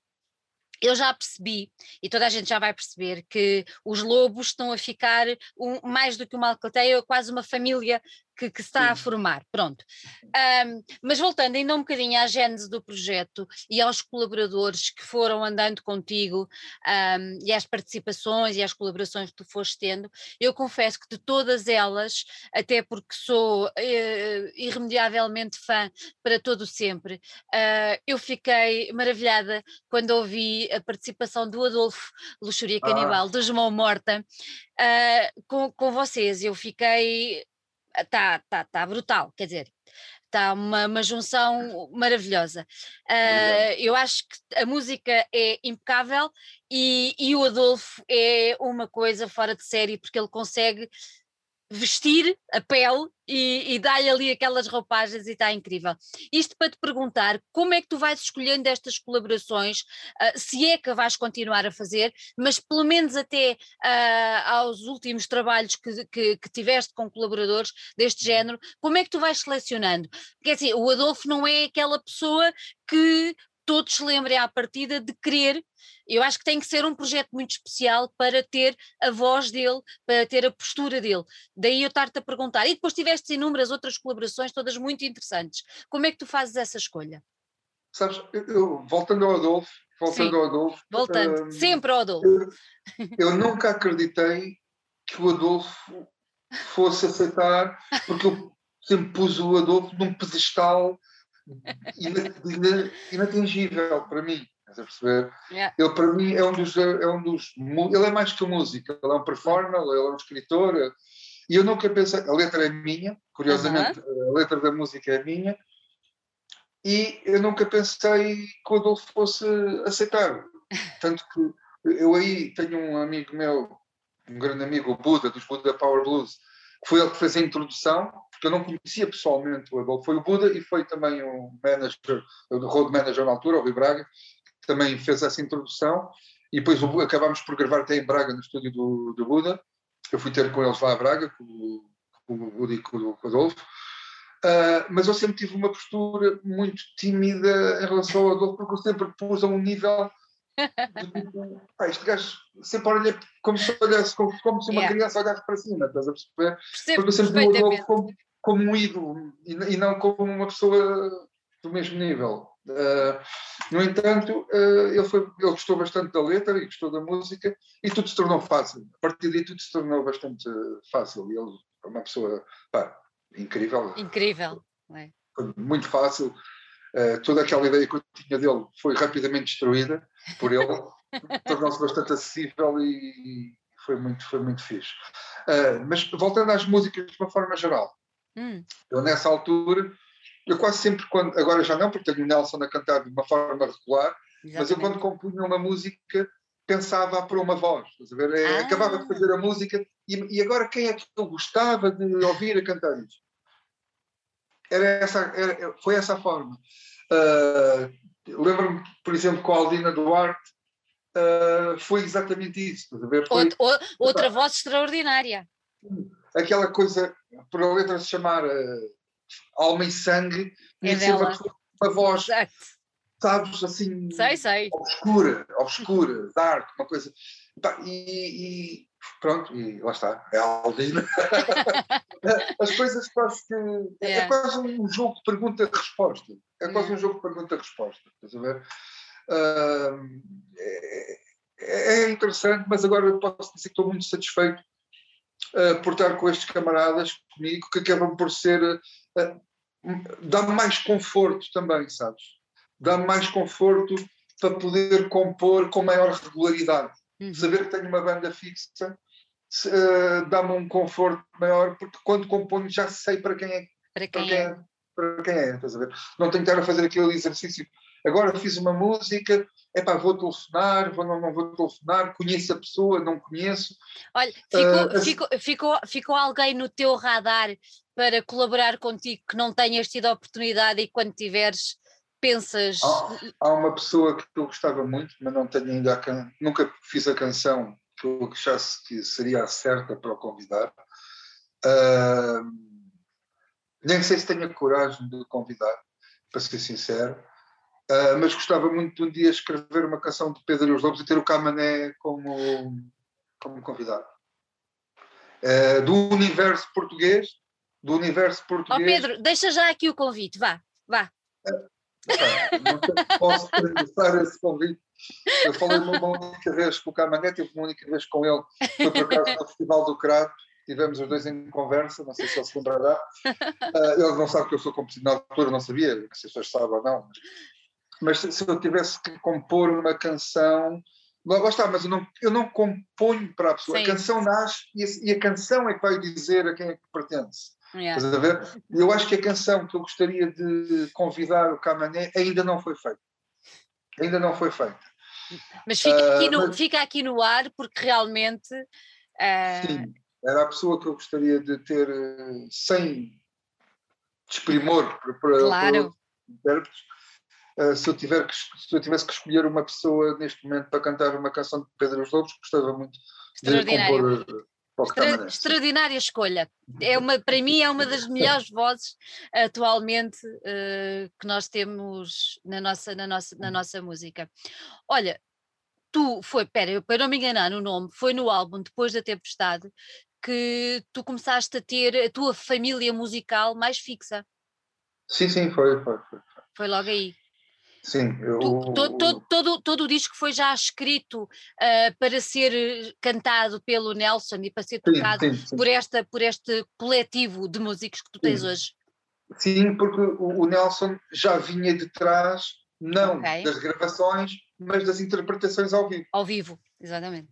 eu já percebi, e toda a gente já vai perceber, que os lobos estão a ficar um, mais do que uma alcateia, quase uma família que, que, se está Sim. a formar, pronto. Um, mas voltando ainda um bocadinho à gênese do projeto e aos colaboradores que foram andando contigo um, e às participações e às colaborações que tu foste tendo, eu confesso que de todas elas, até porque sou uh, irremediavelmente fã para todo sempre, uh, eu fiquei maravilhada quando ouvi a participação do Adolfo Luxúria ah. Canibal, ah. do João Morta, uh, com, com vocês. Eu fiquei está tá, tá brutal, quer dizer, está uma, uma junção maravilhosa. Uh, eu acho que a música é impecável e, e o Adolfo é uma coisa fora de série, porque ele consegue vestir a pele e, e dar-lhe ali aquelas roupagens e está incrível. Isto para te perguntar como é que tu vais escolhendo estas colaborações, uh, se é que vais continuar a fazer, mas pelo menos até uh, aos últimos trabalhos que, que, que, tiveste com colaboradores deste género, como é que tu vais selecionando? Quer dizer, o Adolfo não é aquela pessoa que todos se lembrem à partida de querer. Eu acho que tem que ser um projeto muito especial para ter a voz dele, para ter a postura dele. Daí eu estar-te a perguntar. E depois tiveste inúmeras outras colaborações, todas muito interessantes. Como é que tu fazes essa escolha? Sabes, eu, voltando ao Adolfo, voltando Sim, ao Adolfo. Voltando, um, sempre ao Adolfo. Eu, eu nunca acreditei que o Adolfo fosse aceitar, porque eu sempre pus o Adolfo num pedestal inatingível para mim. Estás a perceber? Yeah. Ele, para mim, é um, dos, é um dos. Ele é mais que música, ele é um performer, ele é um escritor. E eu nunca pensei. A letra é minha, curiosamente, uh -huh. a letra da música é minha. E eu nunca pensei que o Adolfo fosse aceitar. Tanto que eu aí tenho um amigo meu, um grande amigo, o Buda, dos Buda Power Blues, foi ele que fez a introdução porque eu não conhecia pessoalmente o Adolfo. Foi o Buda e foi também o manager, o road manager na altura, o Rui Braga, que também fez essa introdução. E depois acabámos por gravar até em Braga, no estúdio do, do Buda. Eu fui ter com eles lá a Braga, com, com o Buda e com, com o Adolfo. Uh, mas eu sempre tive uma postura muito tímida em relação ao Adolfo, porque eu sempre pus a um nível este gajo sempre olha como se olhasse como, como se uma yeah. criança olhasse para cima, estás a perceber? Percebo porque eu sempre o como, como um ídolo e, e, não como uma pessoa do mesmo nível. Uh, no entanto, uh, ele, foi, ele gostou bastante da letra e gostou da música e tudo se tornou fácil. A partir daí tudo se tornou bastante fácil. E ele é uma pessoa pá, incrível. Incrível. É. Foi muito fácil. Uh, toda aquela ideia que eu tinha dele foi rapidamente destruída por ele. Tornou-se bastante acessível e foi muito, foi muito fixe. mas voltando às músicas de uma forma geral, Hum. Eu, nessa altura, eu quase sempre, quando, agora já não, porque tenho o Nelson a cantar de uma forma regular, Exatamente. mas eu quando compunha uma música pensava para uma voz, é, ah. acabava de fazer a música e, e, agora quem é que eu gostava de ouvir a cantar isso? Era essa, era, foi essa a forma. Uh, Lembro-me, por exemplo, com a Aldina Duarte, uh, foi exatamente isso. Foi, outra, outra voz extraordinária aquela coisa, por a letra se chamar uh, Alma e Sangue, É e uma, dela. com uma voz, Exato. sabes, assim, Sei, sei. obscura, obscura, dark, uma coisa. E, e pronto, e lá está, é a Aldina. As coisas quase que. É, Yeah. quase um jogo de pergunta-resposta. É quase um jogo de pergunta-resposta. Estás a ver? Ahm, é, é interessante, mas agora eu posso dizer que estou muito satisfeito ah, por estar com estes camaradas comigo que acabam por ser. ah, dá-me mais conforto também, sabes? Dá-me mais conforto para poder compor com maior regularidade. Uhum. Saber que tenho uma banda fixa eh, dá-me um conforto maior, porque quando componho já sei para quem é, Para para quem quem é? é, para quem é, estás a ver? Não tenho que estar a fazer aquele exercício. Agora fiz uma música, epá, vou telefonar, vou, não, não vou telefonar, conheço a pessoa, não conheço. Olha, ficou, assim- ficou, ficou, ficou alguém no teu radar para colaborar contigo que não tenhas tido a oportunidade e quando tiveres pensas. Há, há uma pessoa que eu gostava muito, mas não tenho ainda can... nunca fiz a canção que eu achasse que seria a certa para o convidar. Ah, nem sei se tenho a coragem de convidar, para ser sincero. Ah, mas gostava muito de um dia escrever uma canção de Pedro e os Lobos e ter o Camané como, como convidado. Ah, do universo português, do universo Ó português. Pedro, deixa já aqui o convite, vá, vá. Não posso começar esse convite. Eu falei uma, única vez com o Camané, tive uma única vez com ele, foi por acaso no Festival do Crato, tivemos os dois em conversa, não sei se ele se lembrará. Ah, ele não sabe que eu sou compositor, na altura não sabia, não sei se as pessoas sabem ou não, mas, mas se, eu tivesse que compor uma canção, lá está, mas eu não, eu não componho para a pessoa, Sim. a canção nasce e a, e a canção é que vai dizer a quem é que pertence. Yeah. Estás a ver? Eu acho que a canção que eu gostaria de convidar o Camané ainda não foi feita. Ainda não foi feita. Mas fica aqui, Ah, no, mas- fica aqui no ar porque realmente. ah, Sim, era a pessoa que eu gostaria de ter eh, sem desprimor para, para, Claro. para. Eh, se, eu tiver que, se eu tivesse que escolher uma pessoa neste momento para cantar uma canção de Pedro os Lobos, gostava muito de compor Extra- extraordinária escolha. É uma, para mim é uma das melhores vozes atualmente eh, que nós temos na nossa, na, nossa, na nossa música. Olha, tu foi, pera, para não me enganar no nome, foi no álbum Depois da Tempestade que tu começaste a ter a tua família musical mais fixa. Sim, sim, foi, foi, foi. Foi logo aí. Sim, eu, Tu- to- todo, todo, todo o disco foi já escrito ah, para ser eh, cantado pelo Nelson e para ser sim, tocado sim, sim. por, esta, por este coletivo de músicos que tu tens Sim. hoje. Sim, porque o, o Nelson já vinha de trás, não Ok. das gravações, mas das interpretações ao vivo. Ao vivo, exatamente.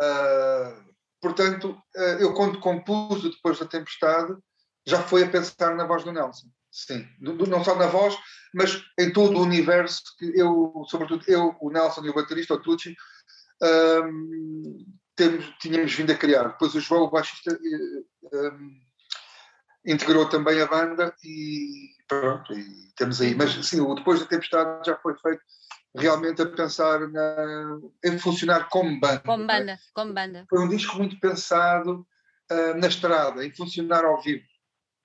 Ah, portanto, ah, eu quando compus o depois da tempestade, já foi a pensar na voz do Nelson. Sim, não só na voz, mas em todo o universo que eu, sobretudo eu, o Nelson e o baterista, o Tucci, ahm, temos, tínhamos vindo a criar. Depois o João, o baixista, eh, ahm, integrou também a banda e pronto, e temos aí. Mas sim, o depois da tempestade já foi feito realmente a pensar na, em funcionar como banda. Como é? banda, como banda. Foi um disco muito pensado ah, na estrada, em funcionar ao vivo,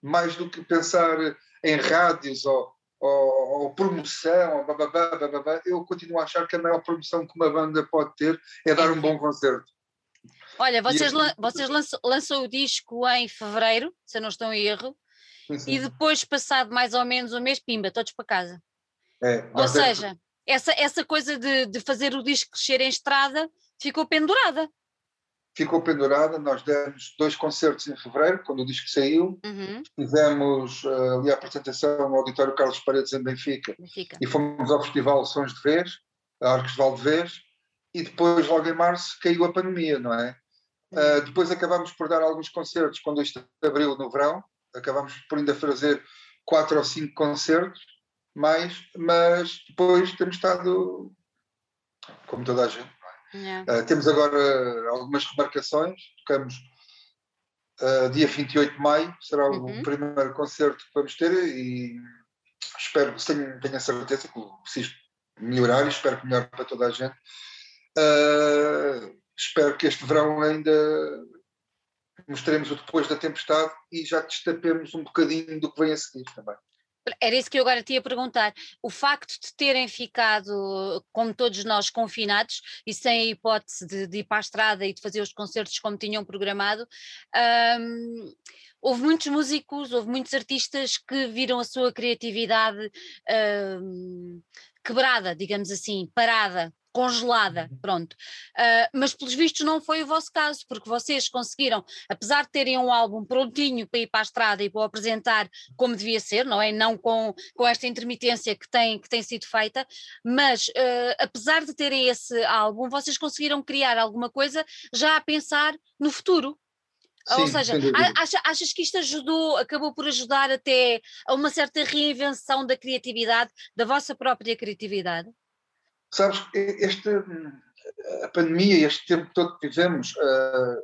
mais do que pensar em rádios ou, ou, ou promoção, ou bababá, bababá. eu continuo a achar que a maior promoção que uma banda pode ter é dar um bom concerto. Olha, vocês, este- lan- vocês lançam, lançam o disco em fevereiro, se eu não estou em erro, Sim, e depois, passado mais ou menos um mês, pimba, todos para casa. É, Ou seja, essa, essa coisa de, de fazer o disco crescer em estrada ficou pendurada. Ficou pendurada, nós demos dois concertos em fevereiro, quando o disco saiu, Uhum, fizemos ah, ali a apresentação no Auditório Carlos Paredes em Benfica, fica. e fomos ao Festival Sons de Vez, a Arcos de Valdevez, e depois, logo em março, caiu a pandemia, não é? Uh, depois acabámos por dar alguns concertos quando isto abriu no verão, acabámos por ainda fazer quatro ou cinco concertos, mais, mas depois temos estado, como toda a gente, Yeah. Uh, temos agora algumas remarcações, tocamos uh, dia 28 de maio, será o Uhum. primeiro concerto que vamos ter e espero, tenho, tenho a certeza que preciso melhorar e espero que melhore para toda a gente. Uh, espero que este verão ainda mostremos o depois da tempestade e já destapemos um bocadinho do que vem a seguir também. Era isso que eu agora te ia perguntar. O facto de terem ficado, como todos nós, confinados e sem a hipótese de, de ir para a estrada e de fazer os concertos como tinham programado, um, houve muitos músicos, houve muitos artistas que viram a sua criatividade um, quebrada, digamos assim, parada, congelada, uhum. pronto. Uh, mas pelos vistos não foi o vosso caso, porque vocês conseguiram, apesar de terem um álbum prontinho para ir para a estrada e para o apresentar como devia ser, não é? Não com, com esta intermitência que tem, que tem sido feita, mas uh, apesar de terem esse álbum, vocês conseguiram criar alguma coisa já a pensar no futuro. Sim, Ou seja, acha, achas que isto ajudou, acabou por ajudar até a uma certa reinvenção da criatividade, da vossa própria criatividade? Sabes, este, a pandemia, este tempo todo que vivemos, uh,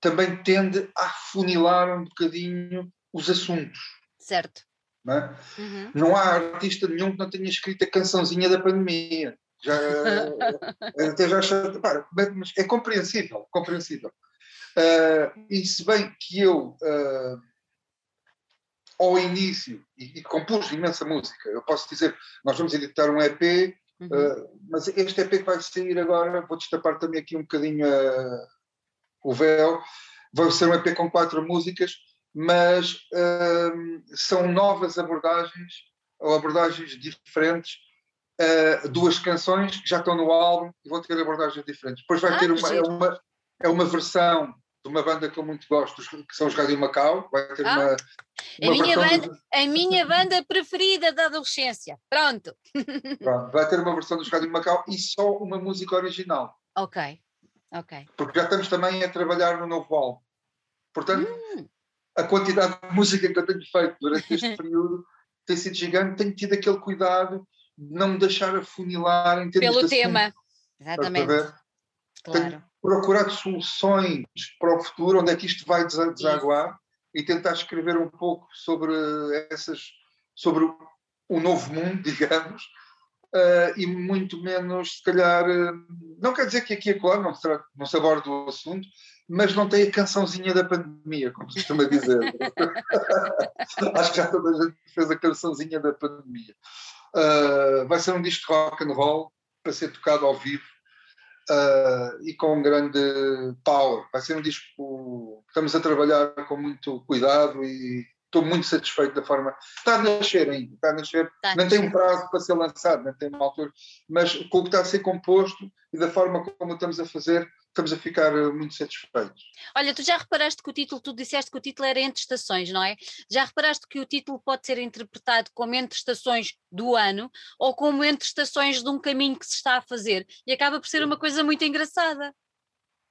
também tende a afunilar um bocadinho os assuntos. Certo. Não, é? uhum. não há artista nenhum que não tenha escrito a cançãozinha da pandemia. Já, até já mas é compreensível, compreensível. Uh, e se bem que eu, uh, ao início, e, e, compus imensa música, eu posso dizer, nós vamos editar um EP, uhum. uh, mas este EP que vai sair agora, vou destapar também aqui um bocadinho o véu, vai ser um EP com quatro músicas, mas são novas abordagens, ou abordagens diferentes, duas canções que já estão no álbum e vão ter abordagens diferentes. Depois vai ah, ter uma, é uma, é uma versão de uma banda que eu muito gosto, que são os Rádio Macau. Vai ter ah, uma, uma. a, minha banda, de... a minha banda preferida da adolescência. Pronto. Pronto. Vai ter uma versão dos Rádio Macau e só uma música original. Ok. Ok. Porque já estamos também a trabalhar no novo álbum. Portanto, hum. a quantidade de música que eu tenho feito durante este período tem sido gigante. Tenho tido aquele cuidado de não me deixar afunilar em termos Pelo tema. Exatamente. Claro procurar soluções para o futuro, onde é que isto vai desaguar e tentar escrever um pouco sobre essas, sobre o novo mundo, digamos, uh, e muito menos, se calhar, uh, não quer dizer que aqui e claro não se, não se aborda o assunto, mas não tem a cançãozinha da pandemia, como se costuma dizer. Acho que já toda a gente fez a cançãozinha da pandemia. Uh, vai ser um disco de rock and roll para ser tocado ao vivo uh, e com grande power. Vai ser um disco que estamos a trabalhar com muito cuidado e estou muito satisfeito da forma. Está a nascer ainda, está a nascer. Está não tem um prazo para ser lançado, não tem uma altura, mas com o que está a ser composto e da forma como estamos a fazer, estamos a ficar eh, muito satisfeitos. Olha, tu já reparaste que o título, tu disseste que o título era Entre Estações, não é? Já reparaste que o título pode ser interpretado como Entre Estações do ano ou como Entre Estações de um caminho que se está a fazer e acaba por ser uma coisa muito engraçada.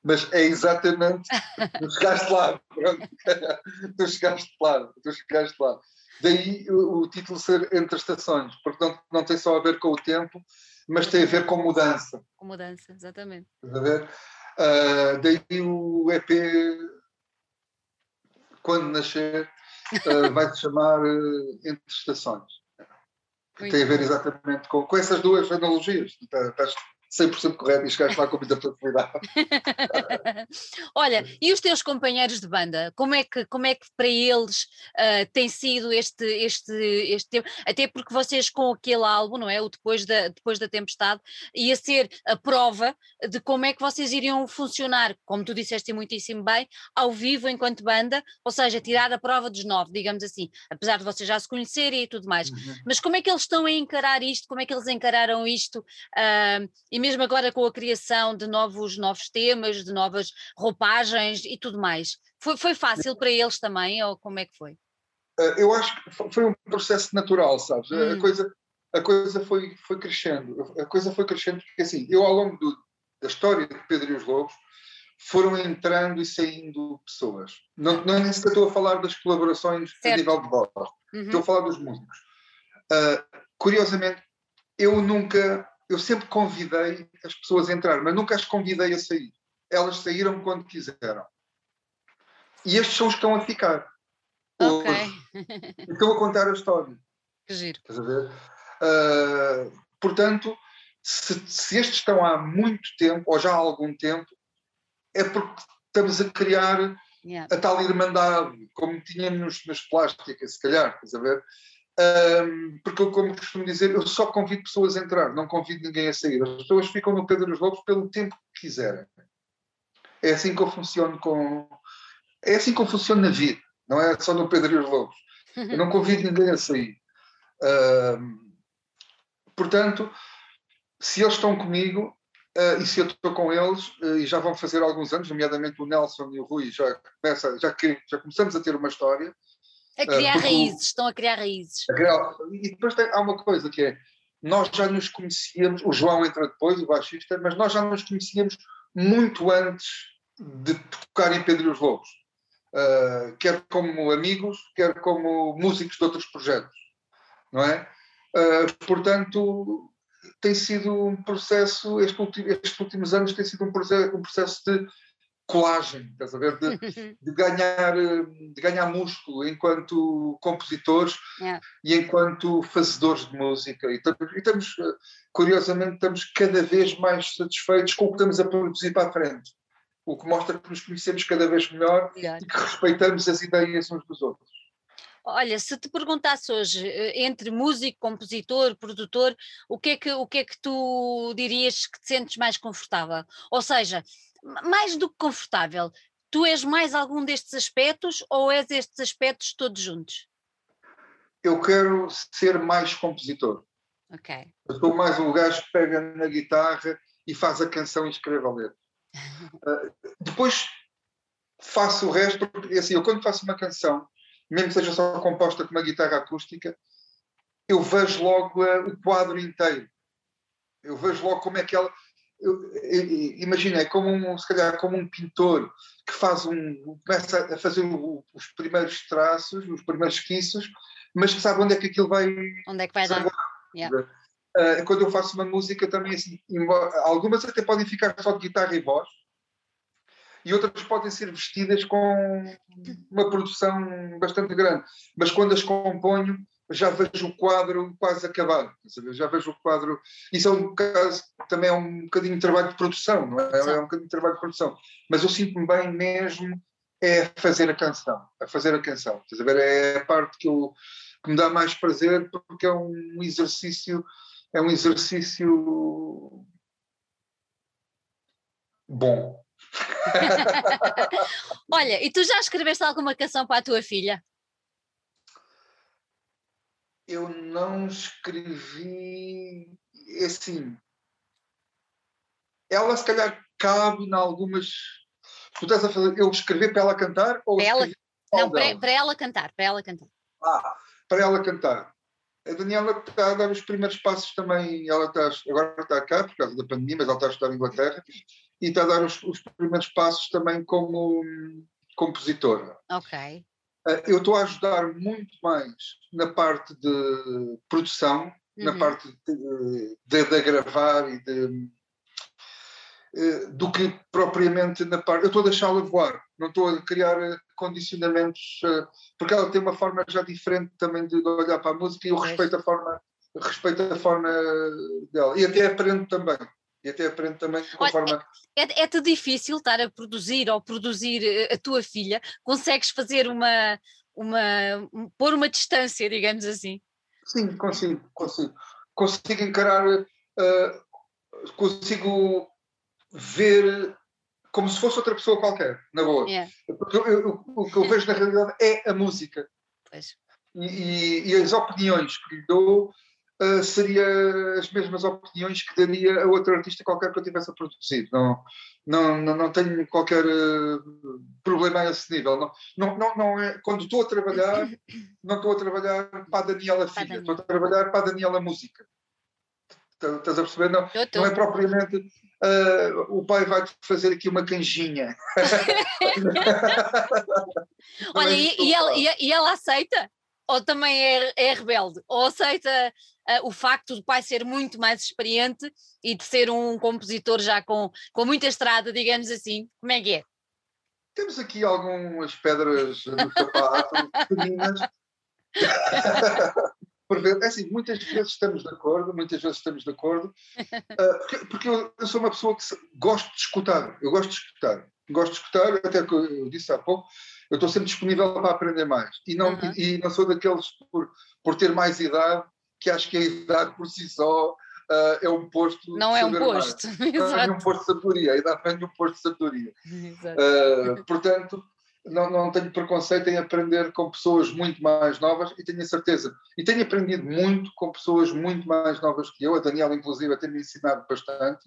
Mas é exatamente, tu chegaste lá, pronto, tu chegaste lá, tu chegaste lá. Daí o, o, título ser Entre Estações, porque não, não tem só a ver com o tempo, mas tem a ver com mudança. Com mudança, exatamente. Estás a ver? Uh, daí o EP, quando nascer, uh, vai se chamar uh, Entre Estações. Que tem a ver exatamente com, com essas duas analogias. Estás 100% correto e chegaste lá com muita facilidade. Olha, e os teus companheiros de banda, como é que, como é que para eles uh, tem sido este, este, este tempo? Até porque vocês com aquele álbum, não é? O Depois da, Depois da Tempestade, ia ser a prova de como é que vocês iriam funcionar, como tu disseste muitíssimo bem, ao vivo enquanto banda, ou seja, tirar a prova dos nove, digamos assim, apesar de vocês já se conhecerem e tudo mais. Uhum. Mas como é que eles estão a encarar isto? Como é que eles encararam isto? Uh, e mesmo agora com a criação de novos, novos temas, de novas roupagens e tudo mais. Foi, foi fácil para eles também, ou como é que foi? Eh, eu acho que foi um processo natural, sabes? Hum. A coisa, a coisa foi, foi crescendo. A coisa foi crescendo porque, assim, eu ao longo do, da história de Pedro e os Lobos foram entrando e saindo pessoas. Não, não nem sequer estou a falar das colaborações certo. a nível de voz, uhum. estou a falar dos músicos. Uh, curiosamente, eu nunca eu sempre convidei as pessoas a entrar, mas nunca as convidei a sair. Elas saíram quando quiseram. E estes são os que estão a ficar. Ok. Estão a contar a história. Que giro. Estás a ver? Uh, portanto, se, se, estes estão há muito tempo, ou já há algum tempo, é porque estamos a criar yeah. a tal irmandade, como tínhamos nas plásticas, se calhar, estás a ver? Um, porque eu, como costumo dizer, eu só convido pessoas a entrar, não convido ninguém a sair. As pessoas ficam no Pedro dos Lobos pelo tempo que quiserem. É assim que eu funciono com. É assim que eu funciono na vida, não é só no Pedro dos Lobos. Eu não convido ninguém a sair. Um, portanto, se eles estão comigo, Uh, e se eu estou com eles, uh, e já vão fazer alguns anos, nomeadamente o Nelson e o Rui, já, começa, já, que, já começamos a ter uma história. A criar uh, raízes, estão a criar raízes. A criar, e depois tem, há uma coisa que é, nós já nos conhecíamos, o João entra depois, o baixista, mas nós já nos conhecíamos muito antes de tocar em Pedro e os Lobos. quer como amigos, quer como músicos de outros projetos, não é? portanto, tem sido um processo, este último, estes últimos anos tem sido um processo, um processo de colagem, estás a ver? De, de, ganhar, de ganhar músculo enquanto compositores yeah. e enquanto fazedores de música. E, estamos, curiosamente, estamos cada vez mais satisfeitos com o que estamos a produzir para a frente. O que mostra que nos conhecemos cada vez melhor yeah. e que respeitamos as ideias uns dos outros. Olha, se te perguntasse hoje eh, entre músico, compositor, produtor, o que é que, o que, é que tu dirias que te sentes mais confortável? Ou seja, mais do que confortável, tu és mais algum destes aspectos ou és estes aspectos todos juntos? Eu quero ser mais compositor. Ok. Eu sou mais um gajo que pega na guitarra e faz a canção e escreve a letra. uh, depois faço o resto, porque assim, eu quando faço uma canção, mesmo que seja só composta com uma guitarra acústica, eu vejo logo uh, o quadro inteiro. Eu vejo logo como é que ela. Imagina, é como um, se calhar como um pintor que faz um. começa a fazer o, os primeiros traços, os primeiros esquiços, mas que sabe onde é que aquilo vai. Onde é que vai dar? Yeah. Uh, quando eu faço uma música também assim, algumas até podem ficar só de guitarra e voz, e outras podem ser vestidas com uma produção bastante grande. Mas quando as componho, já vejo o quadro quase acabado. Já vejo o quadro. Isso é um caso, também é um bocadinho de trabalho de produção, não é? É um bocadinho de trabalho de produção. Mas eu sinto-me bem mesmo é fazer a canção, a fazer a canção. Estás a ver? É a parte que, eu, que me dá mais prazer porque é um exercício, é um exercício bom. Olha, e tu já escreveste alguma canção para a tua filha? Eu não escrevi assim. Ela se calhar cabe em algumas. Tu estás a fazer eu escrever para ela cantar ou para ela... Não, para, para ela cantar, para ela cantar. Ah, para ela cantar. A Daniela está a dar os primeiros passos também. Ela está, agora está cá por causa da pandemia, mas ela está a estudar em Inglaterra e está a dar os, os primeiros passos também como compositora. Ok. Uh, eu estou a ajudar muito mais na parte de produção, uhum. na parte de, de, de, gravar e de, uh, do que propriamente na parte. Eu estou a deixá-la voar, não estou a criar condicionamentos, uh, porque ela tem uma forma já diferente também de olhar para a música e eu respeito a forma, respeito a forma dela. E até aprendo também e até aprendo também conforme. Olha, é, é-te difícil estar a produzir ou produzir eh, a tua filha? Consegues fazer uma. uma pôr uma distância, digamos assim? Sim, consigo, consigo. Consigo encarar, uh, consigo ver como se fosse outra pessoa qualquer, na boa. Yeah. Porque eu, eu, o que eu vejo na realidade é a música. Pois. E, e, e, as opiniões que lhe dou uh, seria as mesmas opiniões que daria a outro artista qualquer que eu tivesse a produzir. Não, não, não, não tenho qualquer uh, problema a esse nível. Não, não, não, não é, quando estou a trabalhar, não estou a trabalhar para a Daniela Filha, estou a trabalhar para a Daniela Música. Estás a perceber? Não, não é propriamente uh, o pai vai fazer aqui uma canjinha. Olha, e, e, ela, e, ela, aceita? Ou também é, é rebelde? Ou aceita o facto do pai ser muito mais experiente e de ser um compositor já com, com muita estrada, digamos assim. Como é que é? Temos aqui algumas pedras no sapato, pequeninas. É assim, muitas vezes estamos de acordo, muitas vezes estamos de acordo, uh, porque, porque eu, eu, sou uma pessoa que gosto de escutar, eu gosto de escutar. gosto de escutar, até que eu disse há pouco, eu estou sempre disponível para aprender mais. E não, uhum. e, e, não sou daqueles, por, por ter mais idade, que acho que a idade por si só uh, é um posto. Não é um posto. Não é um posto de sabedoria, a idade vem de um posto de sabedoria. Uh, portanto, não, não tenho preconceito em aprender com pessoas muito mais novas e tenho a certeza. E tenho aprendido muito com pessoas muito mais novas que eu. A Daniela, inclusive, tem me ensinado bastante.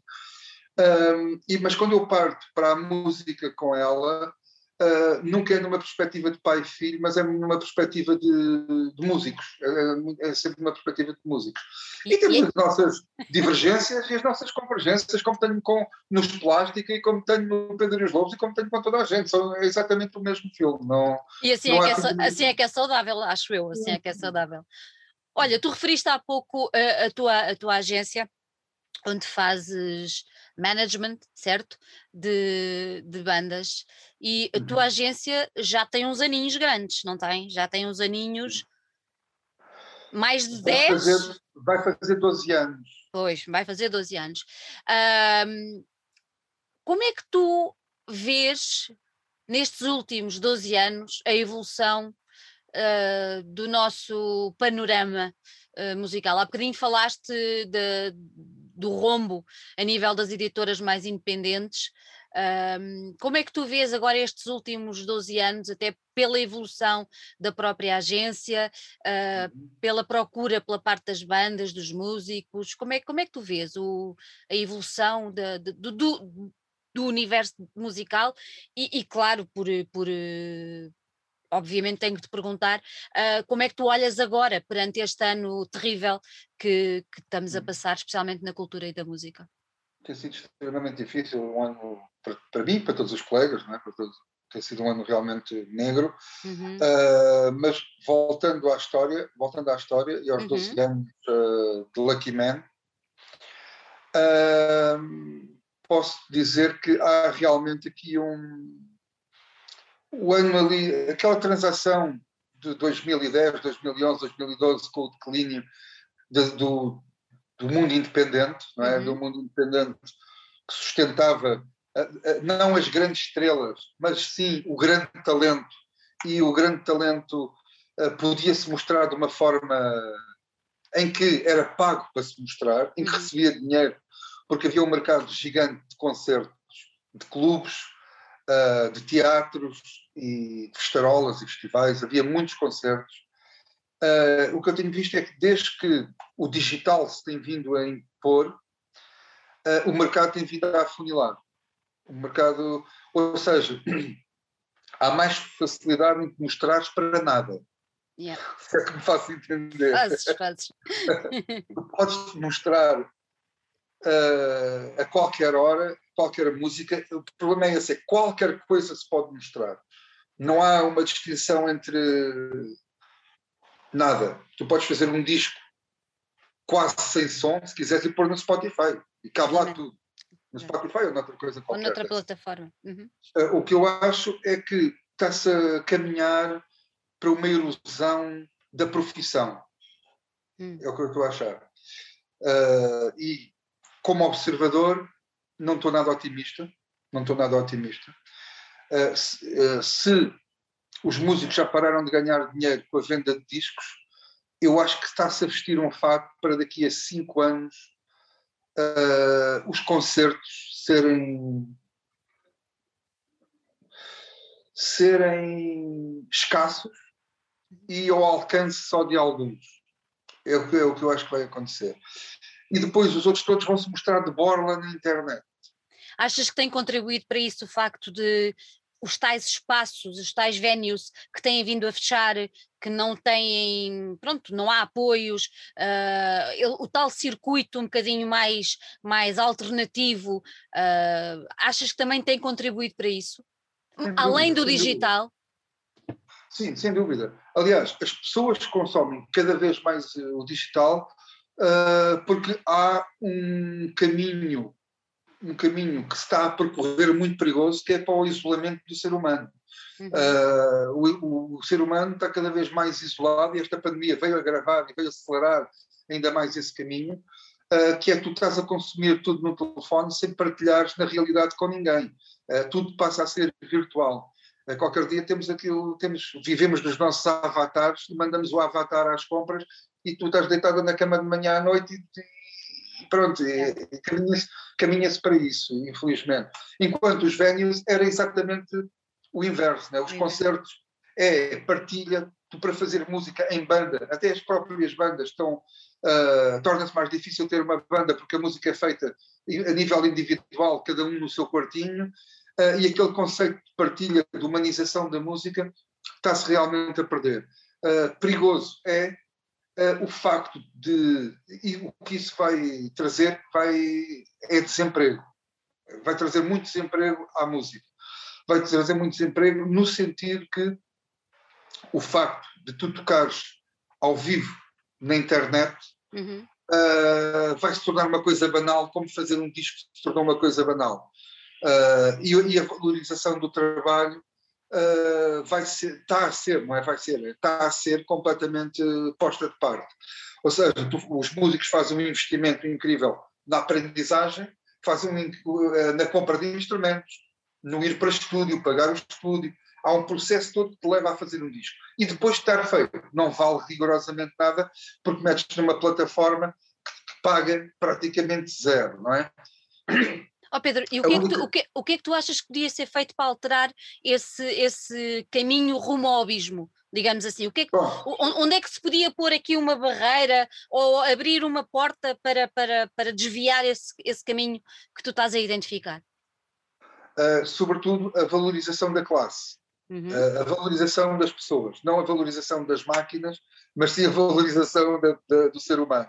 Um, e, mas quando eu parto para a música com ela, Uh, nunca é numa perspectiva de pai e filho, mas é numa perspectiva de, de músicos, é, é, sempre numa perspectiva de músicos. E, e temos e... as nossas divergências e as nossas convergências, como tenho com, nos Plástica e como tenho no Pedro e os Lobos e como tenho com toda a gente, são exatamente o mesmo filme. Não, e assim, não é, que é, assim é que é saudável, acho eu, assim é que é saudável. Olha, tu referiste há pouco a, a tua, a tua agência, onde fazes management, certo? De, de bandas. E a tua uhum. agência já tem uns aninhos grandes, não tem? Já tem uns aninhos. Mais de 10? Vai fazer, vai fazer 12 anos. Pois, vai fazer 12 anos. Um, como é que tu vês nestes últimos 12 anos a evolução uh, do nosso panorama uh, musical? Há bocadinho falaste de, do rombo a nível das editoras mais independentes. Um, como é que tu vês agora estes últimos 12 anos, até pela evolução da própria agência, uh, pela procura pela parte das bandas, dos músicos? Como é, como é que tu vês o, a evolução de, de, do, do, universo musical e, e claro, por, por, obviamente tenho que te perguntar uh, como é que tu olhas agora perante este ano terrível que, que estamos a hum. passar, especialmente na cultura e da música? Tem sido extremamente difícil, um ano para, para mim, para todos os colegas, é? para todos, tem sido um ano realmente negro, uhum. uh, mas voltando à história, voltando à história e aos uhum. 12 anos uh, de Lucky Man, posso dizer que há realmente aqui um, o ano ali, aquela transação de 2010, 2011, 2012 com o declínio de, do, do mundo independente, não é? Uhum. Do mundo independente que sustentava não as grandes estrelas, mas sim o grande talento e o grande talento uh, podia-se mostrar de uma forma em que era pago para se mostrar, em que uhum. recebia dinheiro, porque havia um mercado gigante de concertos, de clubes, uh, de teatros e de festarolas e festivais, havia muitos concertos. Uh, o que eu tenho visto é que desde que o digital se tem vindo a impor, uh, o mercado tem vindo a afunilar. O mercado, ou seja, há mais facilidade em mostrares para nada. Yeah. Se é que me faço entender. Fazes, fazes. Podes mostrar uh, a qualquer hora qualquer música. O problema é esse: é qualquer coisa se pode mostrar. Não há uma distinção entre nada. Tu podes fazer um disco quase sem som, se quiseres, e pôr no Spotify. E cabe lá tudo. No Spotify ou noutra coisa qualquer. Ou noutra plataforma. Uhum. Uh, o que eu acho é que está-se a caminhar para uma ilusão da profissão. Hum. É o que eu estou a achar. Uh, e como observador, não estou nada otimista, não estou nada otimista. Uh, se, uh, se, os músicos já pararam de ganhar dinheiro com a venda de discos, eu acho que está-se a vestir um fato para daqui a cinco anos uh, os concertos serem serem escassos e ao alcance só de alguns. É o, que, é o que eu acho que vai acontecer. E depois os outros todos vão se mostrar de borla na internet. Achas que tem contribuído para isso o facto de os tais espaços, os tais venues que têm vindo a fechar, que não têm, pronto, não há apoios, uh, o tal circuito um bocadinho mais, mais alternativo, uh, achas que também tem contribuído para isso? Dúvida, Além do digital? Dúvida. Sim, sem dúvida. Aliás, as pessoas consomem cada vez mais eh, o digital uh, porque há um caminho um caminho que se está a percorrer muito perigoso, que é para o isolamento do ser humano. Uhum. Uh, o, o, ser humano está cada vez mais isolado e esta pandemia veio agravar e veio acelerar ainda mais esse caminho. uh, que é tu estás a consumir tudo no telefone sem partilhares na realidade com ninguém. Uh, tudo passa a ser virtual. Uh, qualquer dia temos aquilo, temos, vivemos nos nossos avatares mandamos o avatar às compras e tu estás deitado na cama de manhã à noite e pronto, e, e caminha-se caminha para isso, infelizmente. Enquanto os venues era exatamente o inverso, né? os concertos é partilha, tu para fazer música em banda, até as próprias bandas estão uh, torna-se mais difícil ter uma banda porque a música é feita a nível individual, cada um no seu quartinho, uh, e aquele conceito de partilha, de humanização da música, está-se realmente a perder. Uh, perigoso é o facto de. E o que isso vai trazer vai, é desemprego. Vai trazer muito desemprego à música. Vai trazer muito desemprego no sentido que o facto de tu tocares ao vivo na internet uhum. uh, vai se tornar uma coisa banal, como fazer um disco se tornou uma coisa banal. Uh, e, e, a valorização do trabalho uh, vai ser, está a ser, não é vai ser, está a ser completamente posta de parte. Ou seja, tu, os músicos fazem um investimento incrível na aprendizagem, fazem um, na compra de instrumentos, no ir para estúdio, pagar o estúdio, há um processo todo que te leva a fazer um disco. E depois de estar feito, não vale rigorosamente nada, porque metes numa plataforma que paga praticamente zero, não é? Oh Pedro, e o que, é que tu, o, que, o que é que tu achas que podia ser feito para alterar esse, esse caminho rumo ao abismo? digamos assim. O que é que, onde é que se podia pôr aqui uma barreira ou abrir uma porta para, para, para desviar esse, esse caminho que tu estás a identificar? Uh, sobretudo a valorização da classe uhum. a, a, valorização das pessoas, não a valorização das máquinas, mas sim a valorização da, da, do ser humano.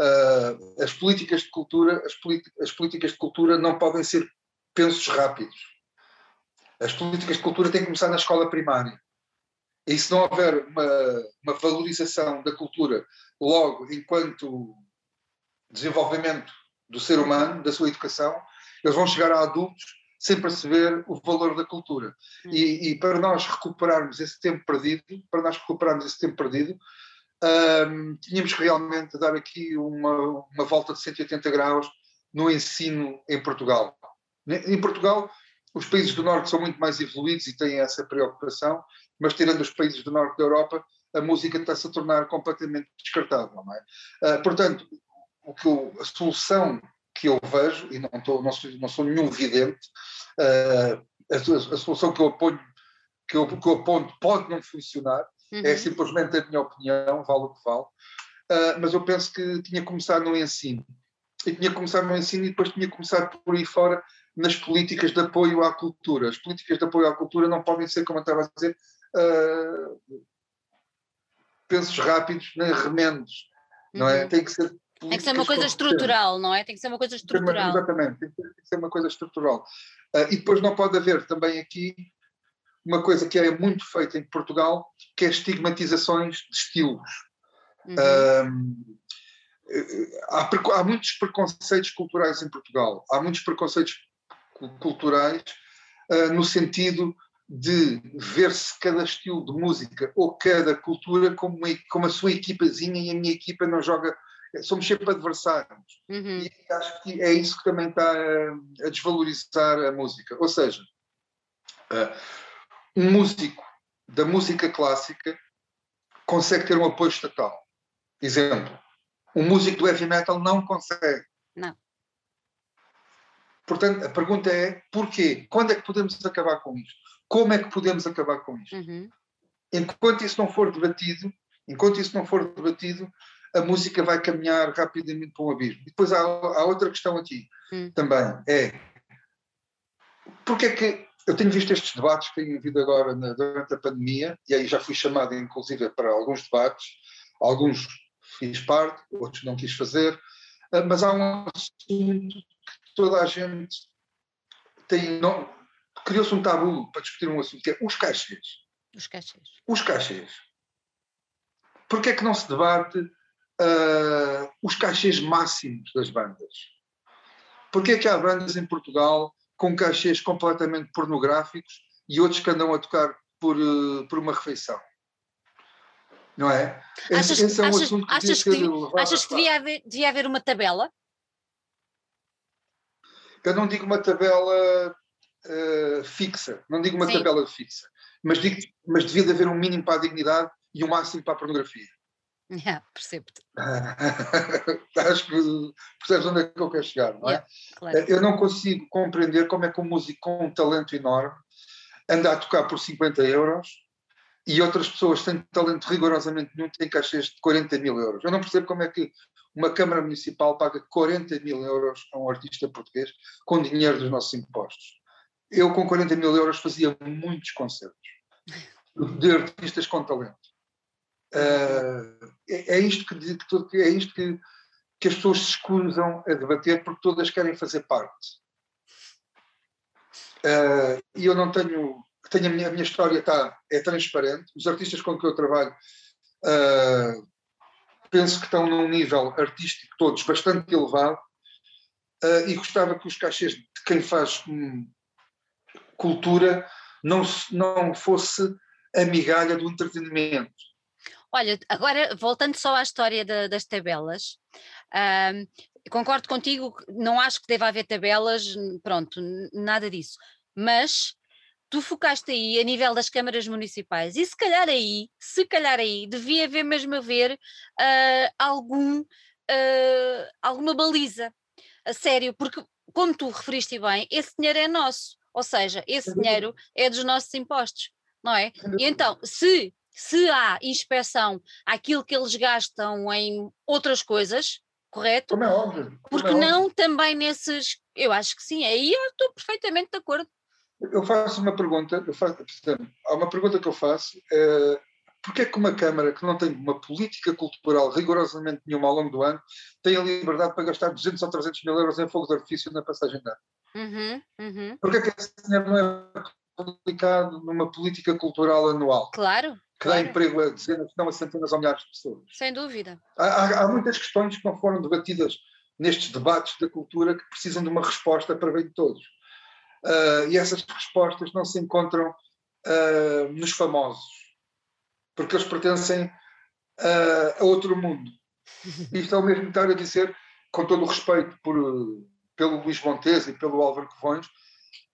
Uh, as políticas de cultura, as, as políticas de cultura não podem ser pensos rápidos. As políticas de cultura têm que começar na escola primária. E se não houver uma, uma valorização da cultura logo enquanto desenvolvimento do ser humano, da sua educação, eles vão chegar a adultos sem perceber o valor da cultura. Hum. E, e, para nós recuperarmos esse tempo perdido, para nós recuperarmos esse tempo perdido, um, tínhamos que realmente dar aqui uma, uma volta de 180 graus no ensino em Portugal. Em Portugal, os países do Norte são muito mais evoluídos e têm essa preocupação, mas tirando os países do Norte da Europa, a música está-se a tornar completamente descartável. Não é? Uh, portanto, o que eu, a solução que eu vejo, e não, não, sou, não sou nenhum vidente, uh, a, a, solução que eu, aponho, que, eu, que eu aponto pode não funcionar, uhum. é simplesmente a minha opinião, vale o que vale, uh, mas eu penso que tinha que começar no ensino. E tinha que começar no ensino e depois tinha que começar por aí fora nas políticas de apoio à cultura. As políticas de apoio à cultura não podem ser, como eu estava a dizer, uh, pensos rápidos nem remendos, uhum. não é? Uhum. Tem que ser tem que ser uma coisa estrutural, não é? Tem que ser uma coisa estrutural. Exatamente, tem que ser uma coisa estrutural. Uh, e depois não pode haver também aqui uma coisa que é muito feita em Portugal, que é estigmatizações de estilos. Uhum. Uh, há, há, muitos preconceitos culturais em Portugal, há muitos preconceitos culturais uh, no sentido de ver-se cada estilo de música ou cada cultura como, uma, como a sua equipazinha e a minha equipa não joga somos sempre adversários. Uhum. E acho que é isso que também está a, a desvalorizar a música. Ou seja, uh, um músico da música clássica consegue ter um apoio estatal. Exemplo, um músico do heavy metal não consegue. Não. Portanto, a pergunta é porquê? Quando é que podemos acabar com isto? Como é que podemos acabar com isto? Uhum. Enquanto isso não for debatido, enquanto isso não for debatido, a música vai caminhar rapidamente para um abismo. E depois há, há outra questão aqui hum. também, é porque é que eu tenho visto estes debates que têm havido agora na, durante a pandemia, e aí já fui chamado inclusive para alguns debates, alguns fiz parte, outros não quis fazer, ah, mas há um assunto que toda a gente tem, criou-se um tabu para discutir um assunto, que é os cachês. Os cachês. Os cachês. Porquê é que não se debate uh, os cachês máximos das bandas. Porquê é que há bandas em Portugal com cachês completamente pornográficos e outros que andam a tocar por, uh, por uma refeição? Não é? Achas, esse, esse é um achas, assunto que achas que, devia, achas que devia, haver, devia haver uma tabela? Eu não digo uma tabela uh, fixa, não digo uma Sim. tabela fixa, mas, digo, mas devia de haver um mínimo para a dignidade e um máximo para a pornografia. Yeah, percebo-te. Acho que percebes onde é que eu quero chegar, não é? Yeah, claro. Eu não consigo compreender como é que um músico com um talento enorme anda a tocar por 50 euros e outras pessoas sem talento rigorosamente nenhum têm cachês de 40 mil euros. Eu não percebo como é que uma Câmara Municipal paga 40 mil euros a um artista português com dinheiro dos nossos impostos. Eu, com 40 mil euros, fazia muitos concertos de artistas com talento. Uh, é, é, isto, que, que, é isto que, que as pessoas se escusam a debater porque todas querem fazer parte. Uh, e eu não tenho. tenho a, minha, a minha história está, é transparente. Os artistas com que eu trabalho uh, penso que estão num nível artístico todos bastante elevado uh, e gostava que os cachês de quem faz hum, cultura não, não fosse a migalha do entretenimento. Olha, agora voltando só à história das tabelas, uh, concordo contigo, não acho que deva haver tabelas, pronto, nada disso. Mas tu focaste aí a nível das câmaras municipais e se calhar aí, se calhar aí, devia haver mesmo haver uh, algum, uh, alguma baliza, a sério, porque como tu referiste bem, esse dinheiro é nosso, ou seja, esse dinheiro é dos nossos impostos, não é? E então, se, se há inspeção àquilo que eles gastam em outras coisas, correto? Como é óbvio. Como Porque é não óbvio. também nesses. Eu acho que sim, aí eu estou perfeitamente de acordo. Eu faço uma pergunta, eu faço, há uma pergunta que eu faço, é, porquê é que uma Câmara que não tem uma política cultural rigorosamente nenhuma ao longo do ano tem a liberdade para gastar 200 ou 300 mil euros em fogo de artifício na passagem de ano? Uhum, uhum. Porquê é que esse dinheiro não é aplicado numa política cultural anual? Claro. Que claro. dá emprego a dezenas, não a centenas ou milhares de pessoas. Sem dúvida. Há, há, há muitas questões que não foram debatidas nestes debates da cultura que precisam de uma resposta para bem de todos. Uh, e essas respostas não se encontram uh, nos famosos, porque eles pertencem uh, a outro mundo. Isto é o mesmo que estar a dizer, com todo o respeito por, pelo Luís Montes e pelo Álvaro Covões,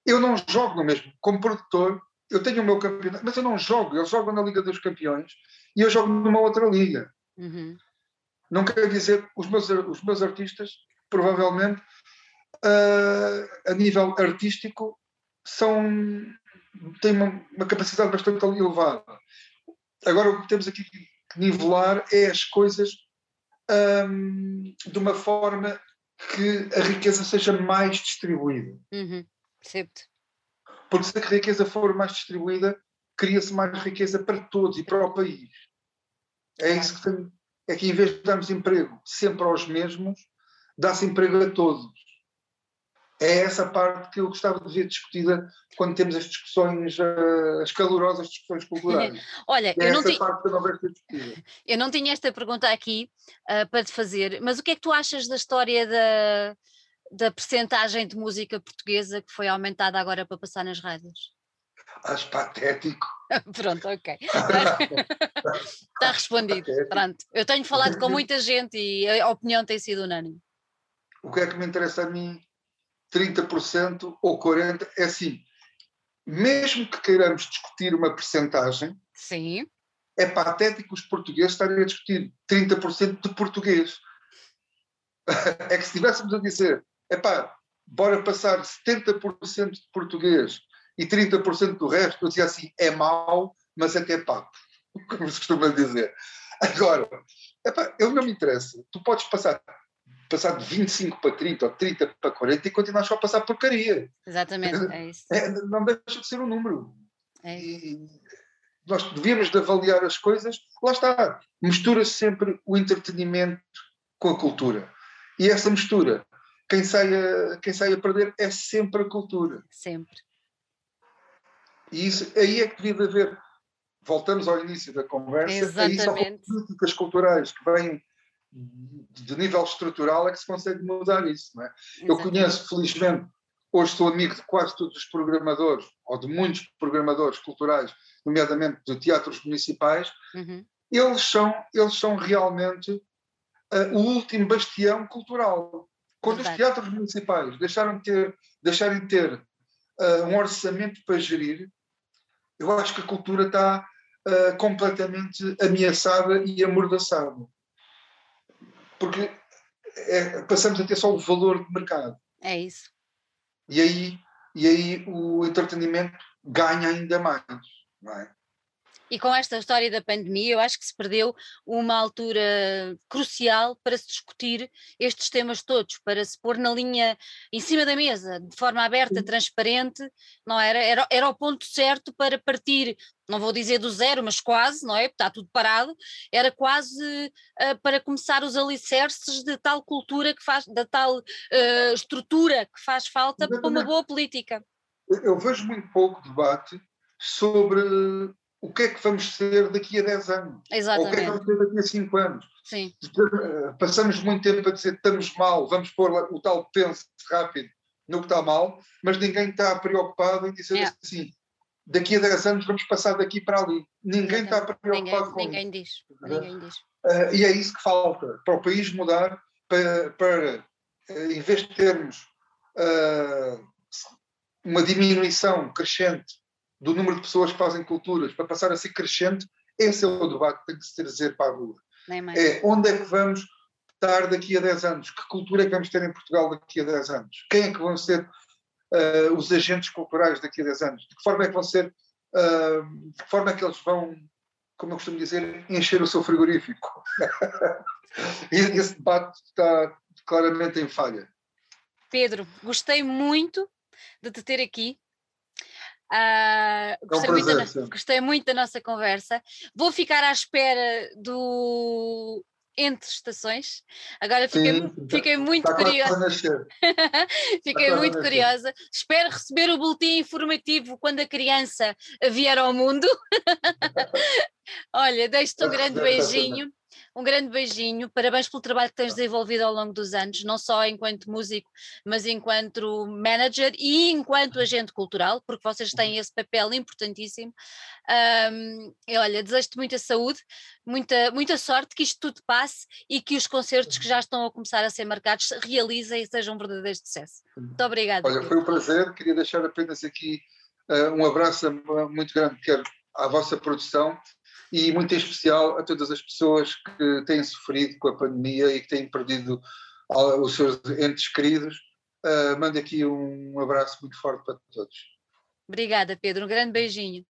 eu não jogo no mesmo. Como produtor, eu tenho o meu campeonato, mas eu não jogo. Eles jogam na Liga dos Campeões e eu jogo numa outra liga. Uhum. Não quer dizer, os meus, os meus artistas, provavelmente, uh, a nível artístico, são, têm uma, uma, capacidade bastante elevada. Agora, o que temos aqui que nivelar é as coisas um, de uma forma que a riqueza seja mais distribuída. Uhum. Porque se a riqueza for mais distribuída, cria-se mais riqueza para todos e para o país. É isso que tem, é que em vez de darmos emprego sempre aos mesmos, dá-se emprego a todos é essa parte que eu gostava de ver discutida quando temos as discussões, uh, as calorosas discussões culturais. Olha, é eu, não não eu não tinha esta pergunta aqui uh, para te fazer, mas o que é que tu achas da história da, da percentagem de música portuguesa que foi aumentada agora para passar nas rádios? Acho patético. Pronto, ok. Está respondido. Patético. Pronto. Eu tenho falado com muita gente e a opinião tem sido unânime. O que é que me interessa a mim 30% ou 40%, é assim, mesmo que queiramos discutir uma percentagem, Sim. é patético os portugueses estarem a discutir 30% de português. É que se estivéssemos a dizer, epá, bora passar 70% de português e 30% do resto, eu dizia assim, é mau, mas até papo, como se costuma dizer. Agora, epá, eu não me interessa, tu podes passar passar de 25 para 30 ou 30 para 40 e continuar só a passar porcaria. Exatamente, é isso. É, não deixa de ser um número. É e nós devíamos de avaliar as coisas, lá está, mistura-se sempre o entretenimento com a cultura. E essa mistura, quem sai a, quem sai a perder é sempre a cultura. Sempre. E isso, aí é que devia haver, voltamos ao início da conversa, Exatamente. aí são políticas culturais que vêm de nível estrutural é que se consegue mudar isso. Não é? Eu conheço, felizmente, hoje sou amigo de quase todos os programadores, ou de muitos programadores culturais, nomeadamente de teatros municipais, uhum. eles são, eles são realmente uh, o último bastião cultural. Quando Verdade. os teatros municipais deixaram de ter, deixarem de ter uh, um orçamento para gerir, eu acho que a cultura está uh, completamente ameaçada e amordaçada. Porque é, passamos a ter só o valor de mercado. É isso. E aí, e aí o entretenimento ganha ainda mais. Não é? E com esta história da pandemia, eu acho que se perdeu uma altura crucial para se discutir estes temas todos, para se pôr na linha em cima da mesa, de forma aberta, transparente, não era? Era, era o ponto certo para partir, não vou dizer do zero, mas quase, não é? Está tudo parado, era quase uh, para começar os alicerces de tal cultura que faz, da tal uh, estrutura que faz falta para uma boa política. Eu vejo muito pouco debate sobre o que é que vamos ser daqui a 10 anos? Exatamente. Ou o que é que vamos ser daqui a 5 anos? Sim. Eh, passamos muito tempo a dizer que estamos mal, vamos pôr o tal penso rápido no que está mal, mas ninguém está preocupado em dizer é. assim, daqui a 10 anos vamos passar daqui para ali. Ninguém está preocupado ninguém, com ninguém isso. Diz. Ninguém diz. Uh, e é isso que falta, para o país mudar, para, para uh, em vez de termos uh, uma diminuição crescente do número de pessoas que fazem culturas para passar a ser crescente, esse é o debate que tem que se trazer para a rua. É onde é que vamos estar daqui a 10 anos? Que cultura é que vamos ter em Portugal daqui a 10 anos? Quem é que vão ser uh, os agentes culturais daqui a 10 anos? De que forma é que vão ser, uh, de que forma é que eles vão, como eu costumo dizer, encher o seu frigorífico? esse debate está claramente em falha. Pedro, gostei muito de te ter aqui. Uh, gostei, é um muito da, gostei, muito da, nossa conversa. Vou ficar à espera do Entre Estações. Agora fiquei, sim, fiquei muito curiosa. fiquei muito curiosa. Espero receber o boletim informativo quando a criança vier ao mundo. Olha, deixo-te um grande beijinho um grande beijinho, parabéns pelo trabalho que tens desenvolvido ao longo dos anos, não só enquanto músico, mas enquanto manager e enquanto agente cultural, porque vocês têm esse papel importantíssimo. Um, e olha, desejo-te muita saúde, muita, muita sorte, que isto tudo passe e que os concertos que já estão a começar a ser marcados se realizem e sejam um verdadeiro sucesso. Muito obrigada. Olha, foi um prazer, queria deixar apenas aqui uh, um abraço muito grande, quero à vossa produção e muito em especial a todas as pessoas que têm sofrido com a pandemia e que têm perdido os seus entes queridos. Uh, mando aqui um abraço muito forte para todos. Obrigada, Pedro. Um grande beijinho.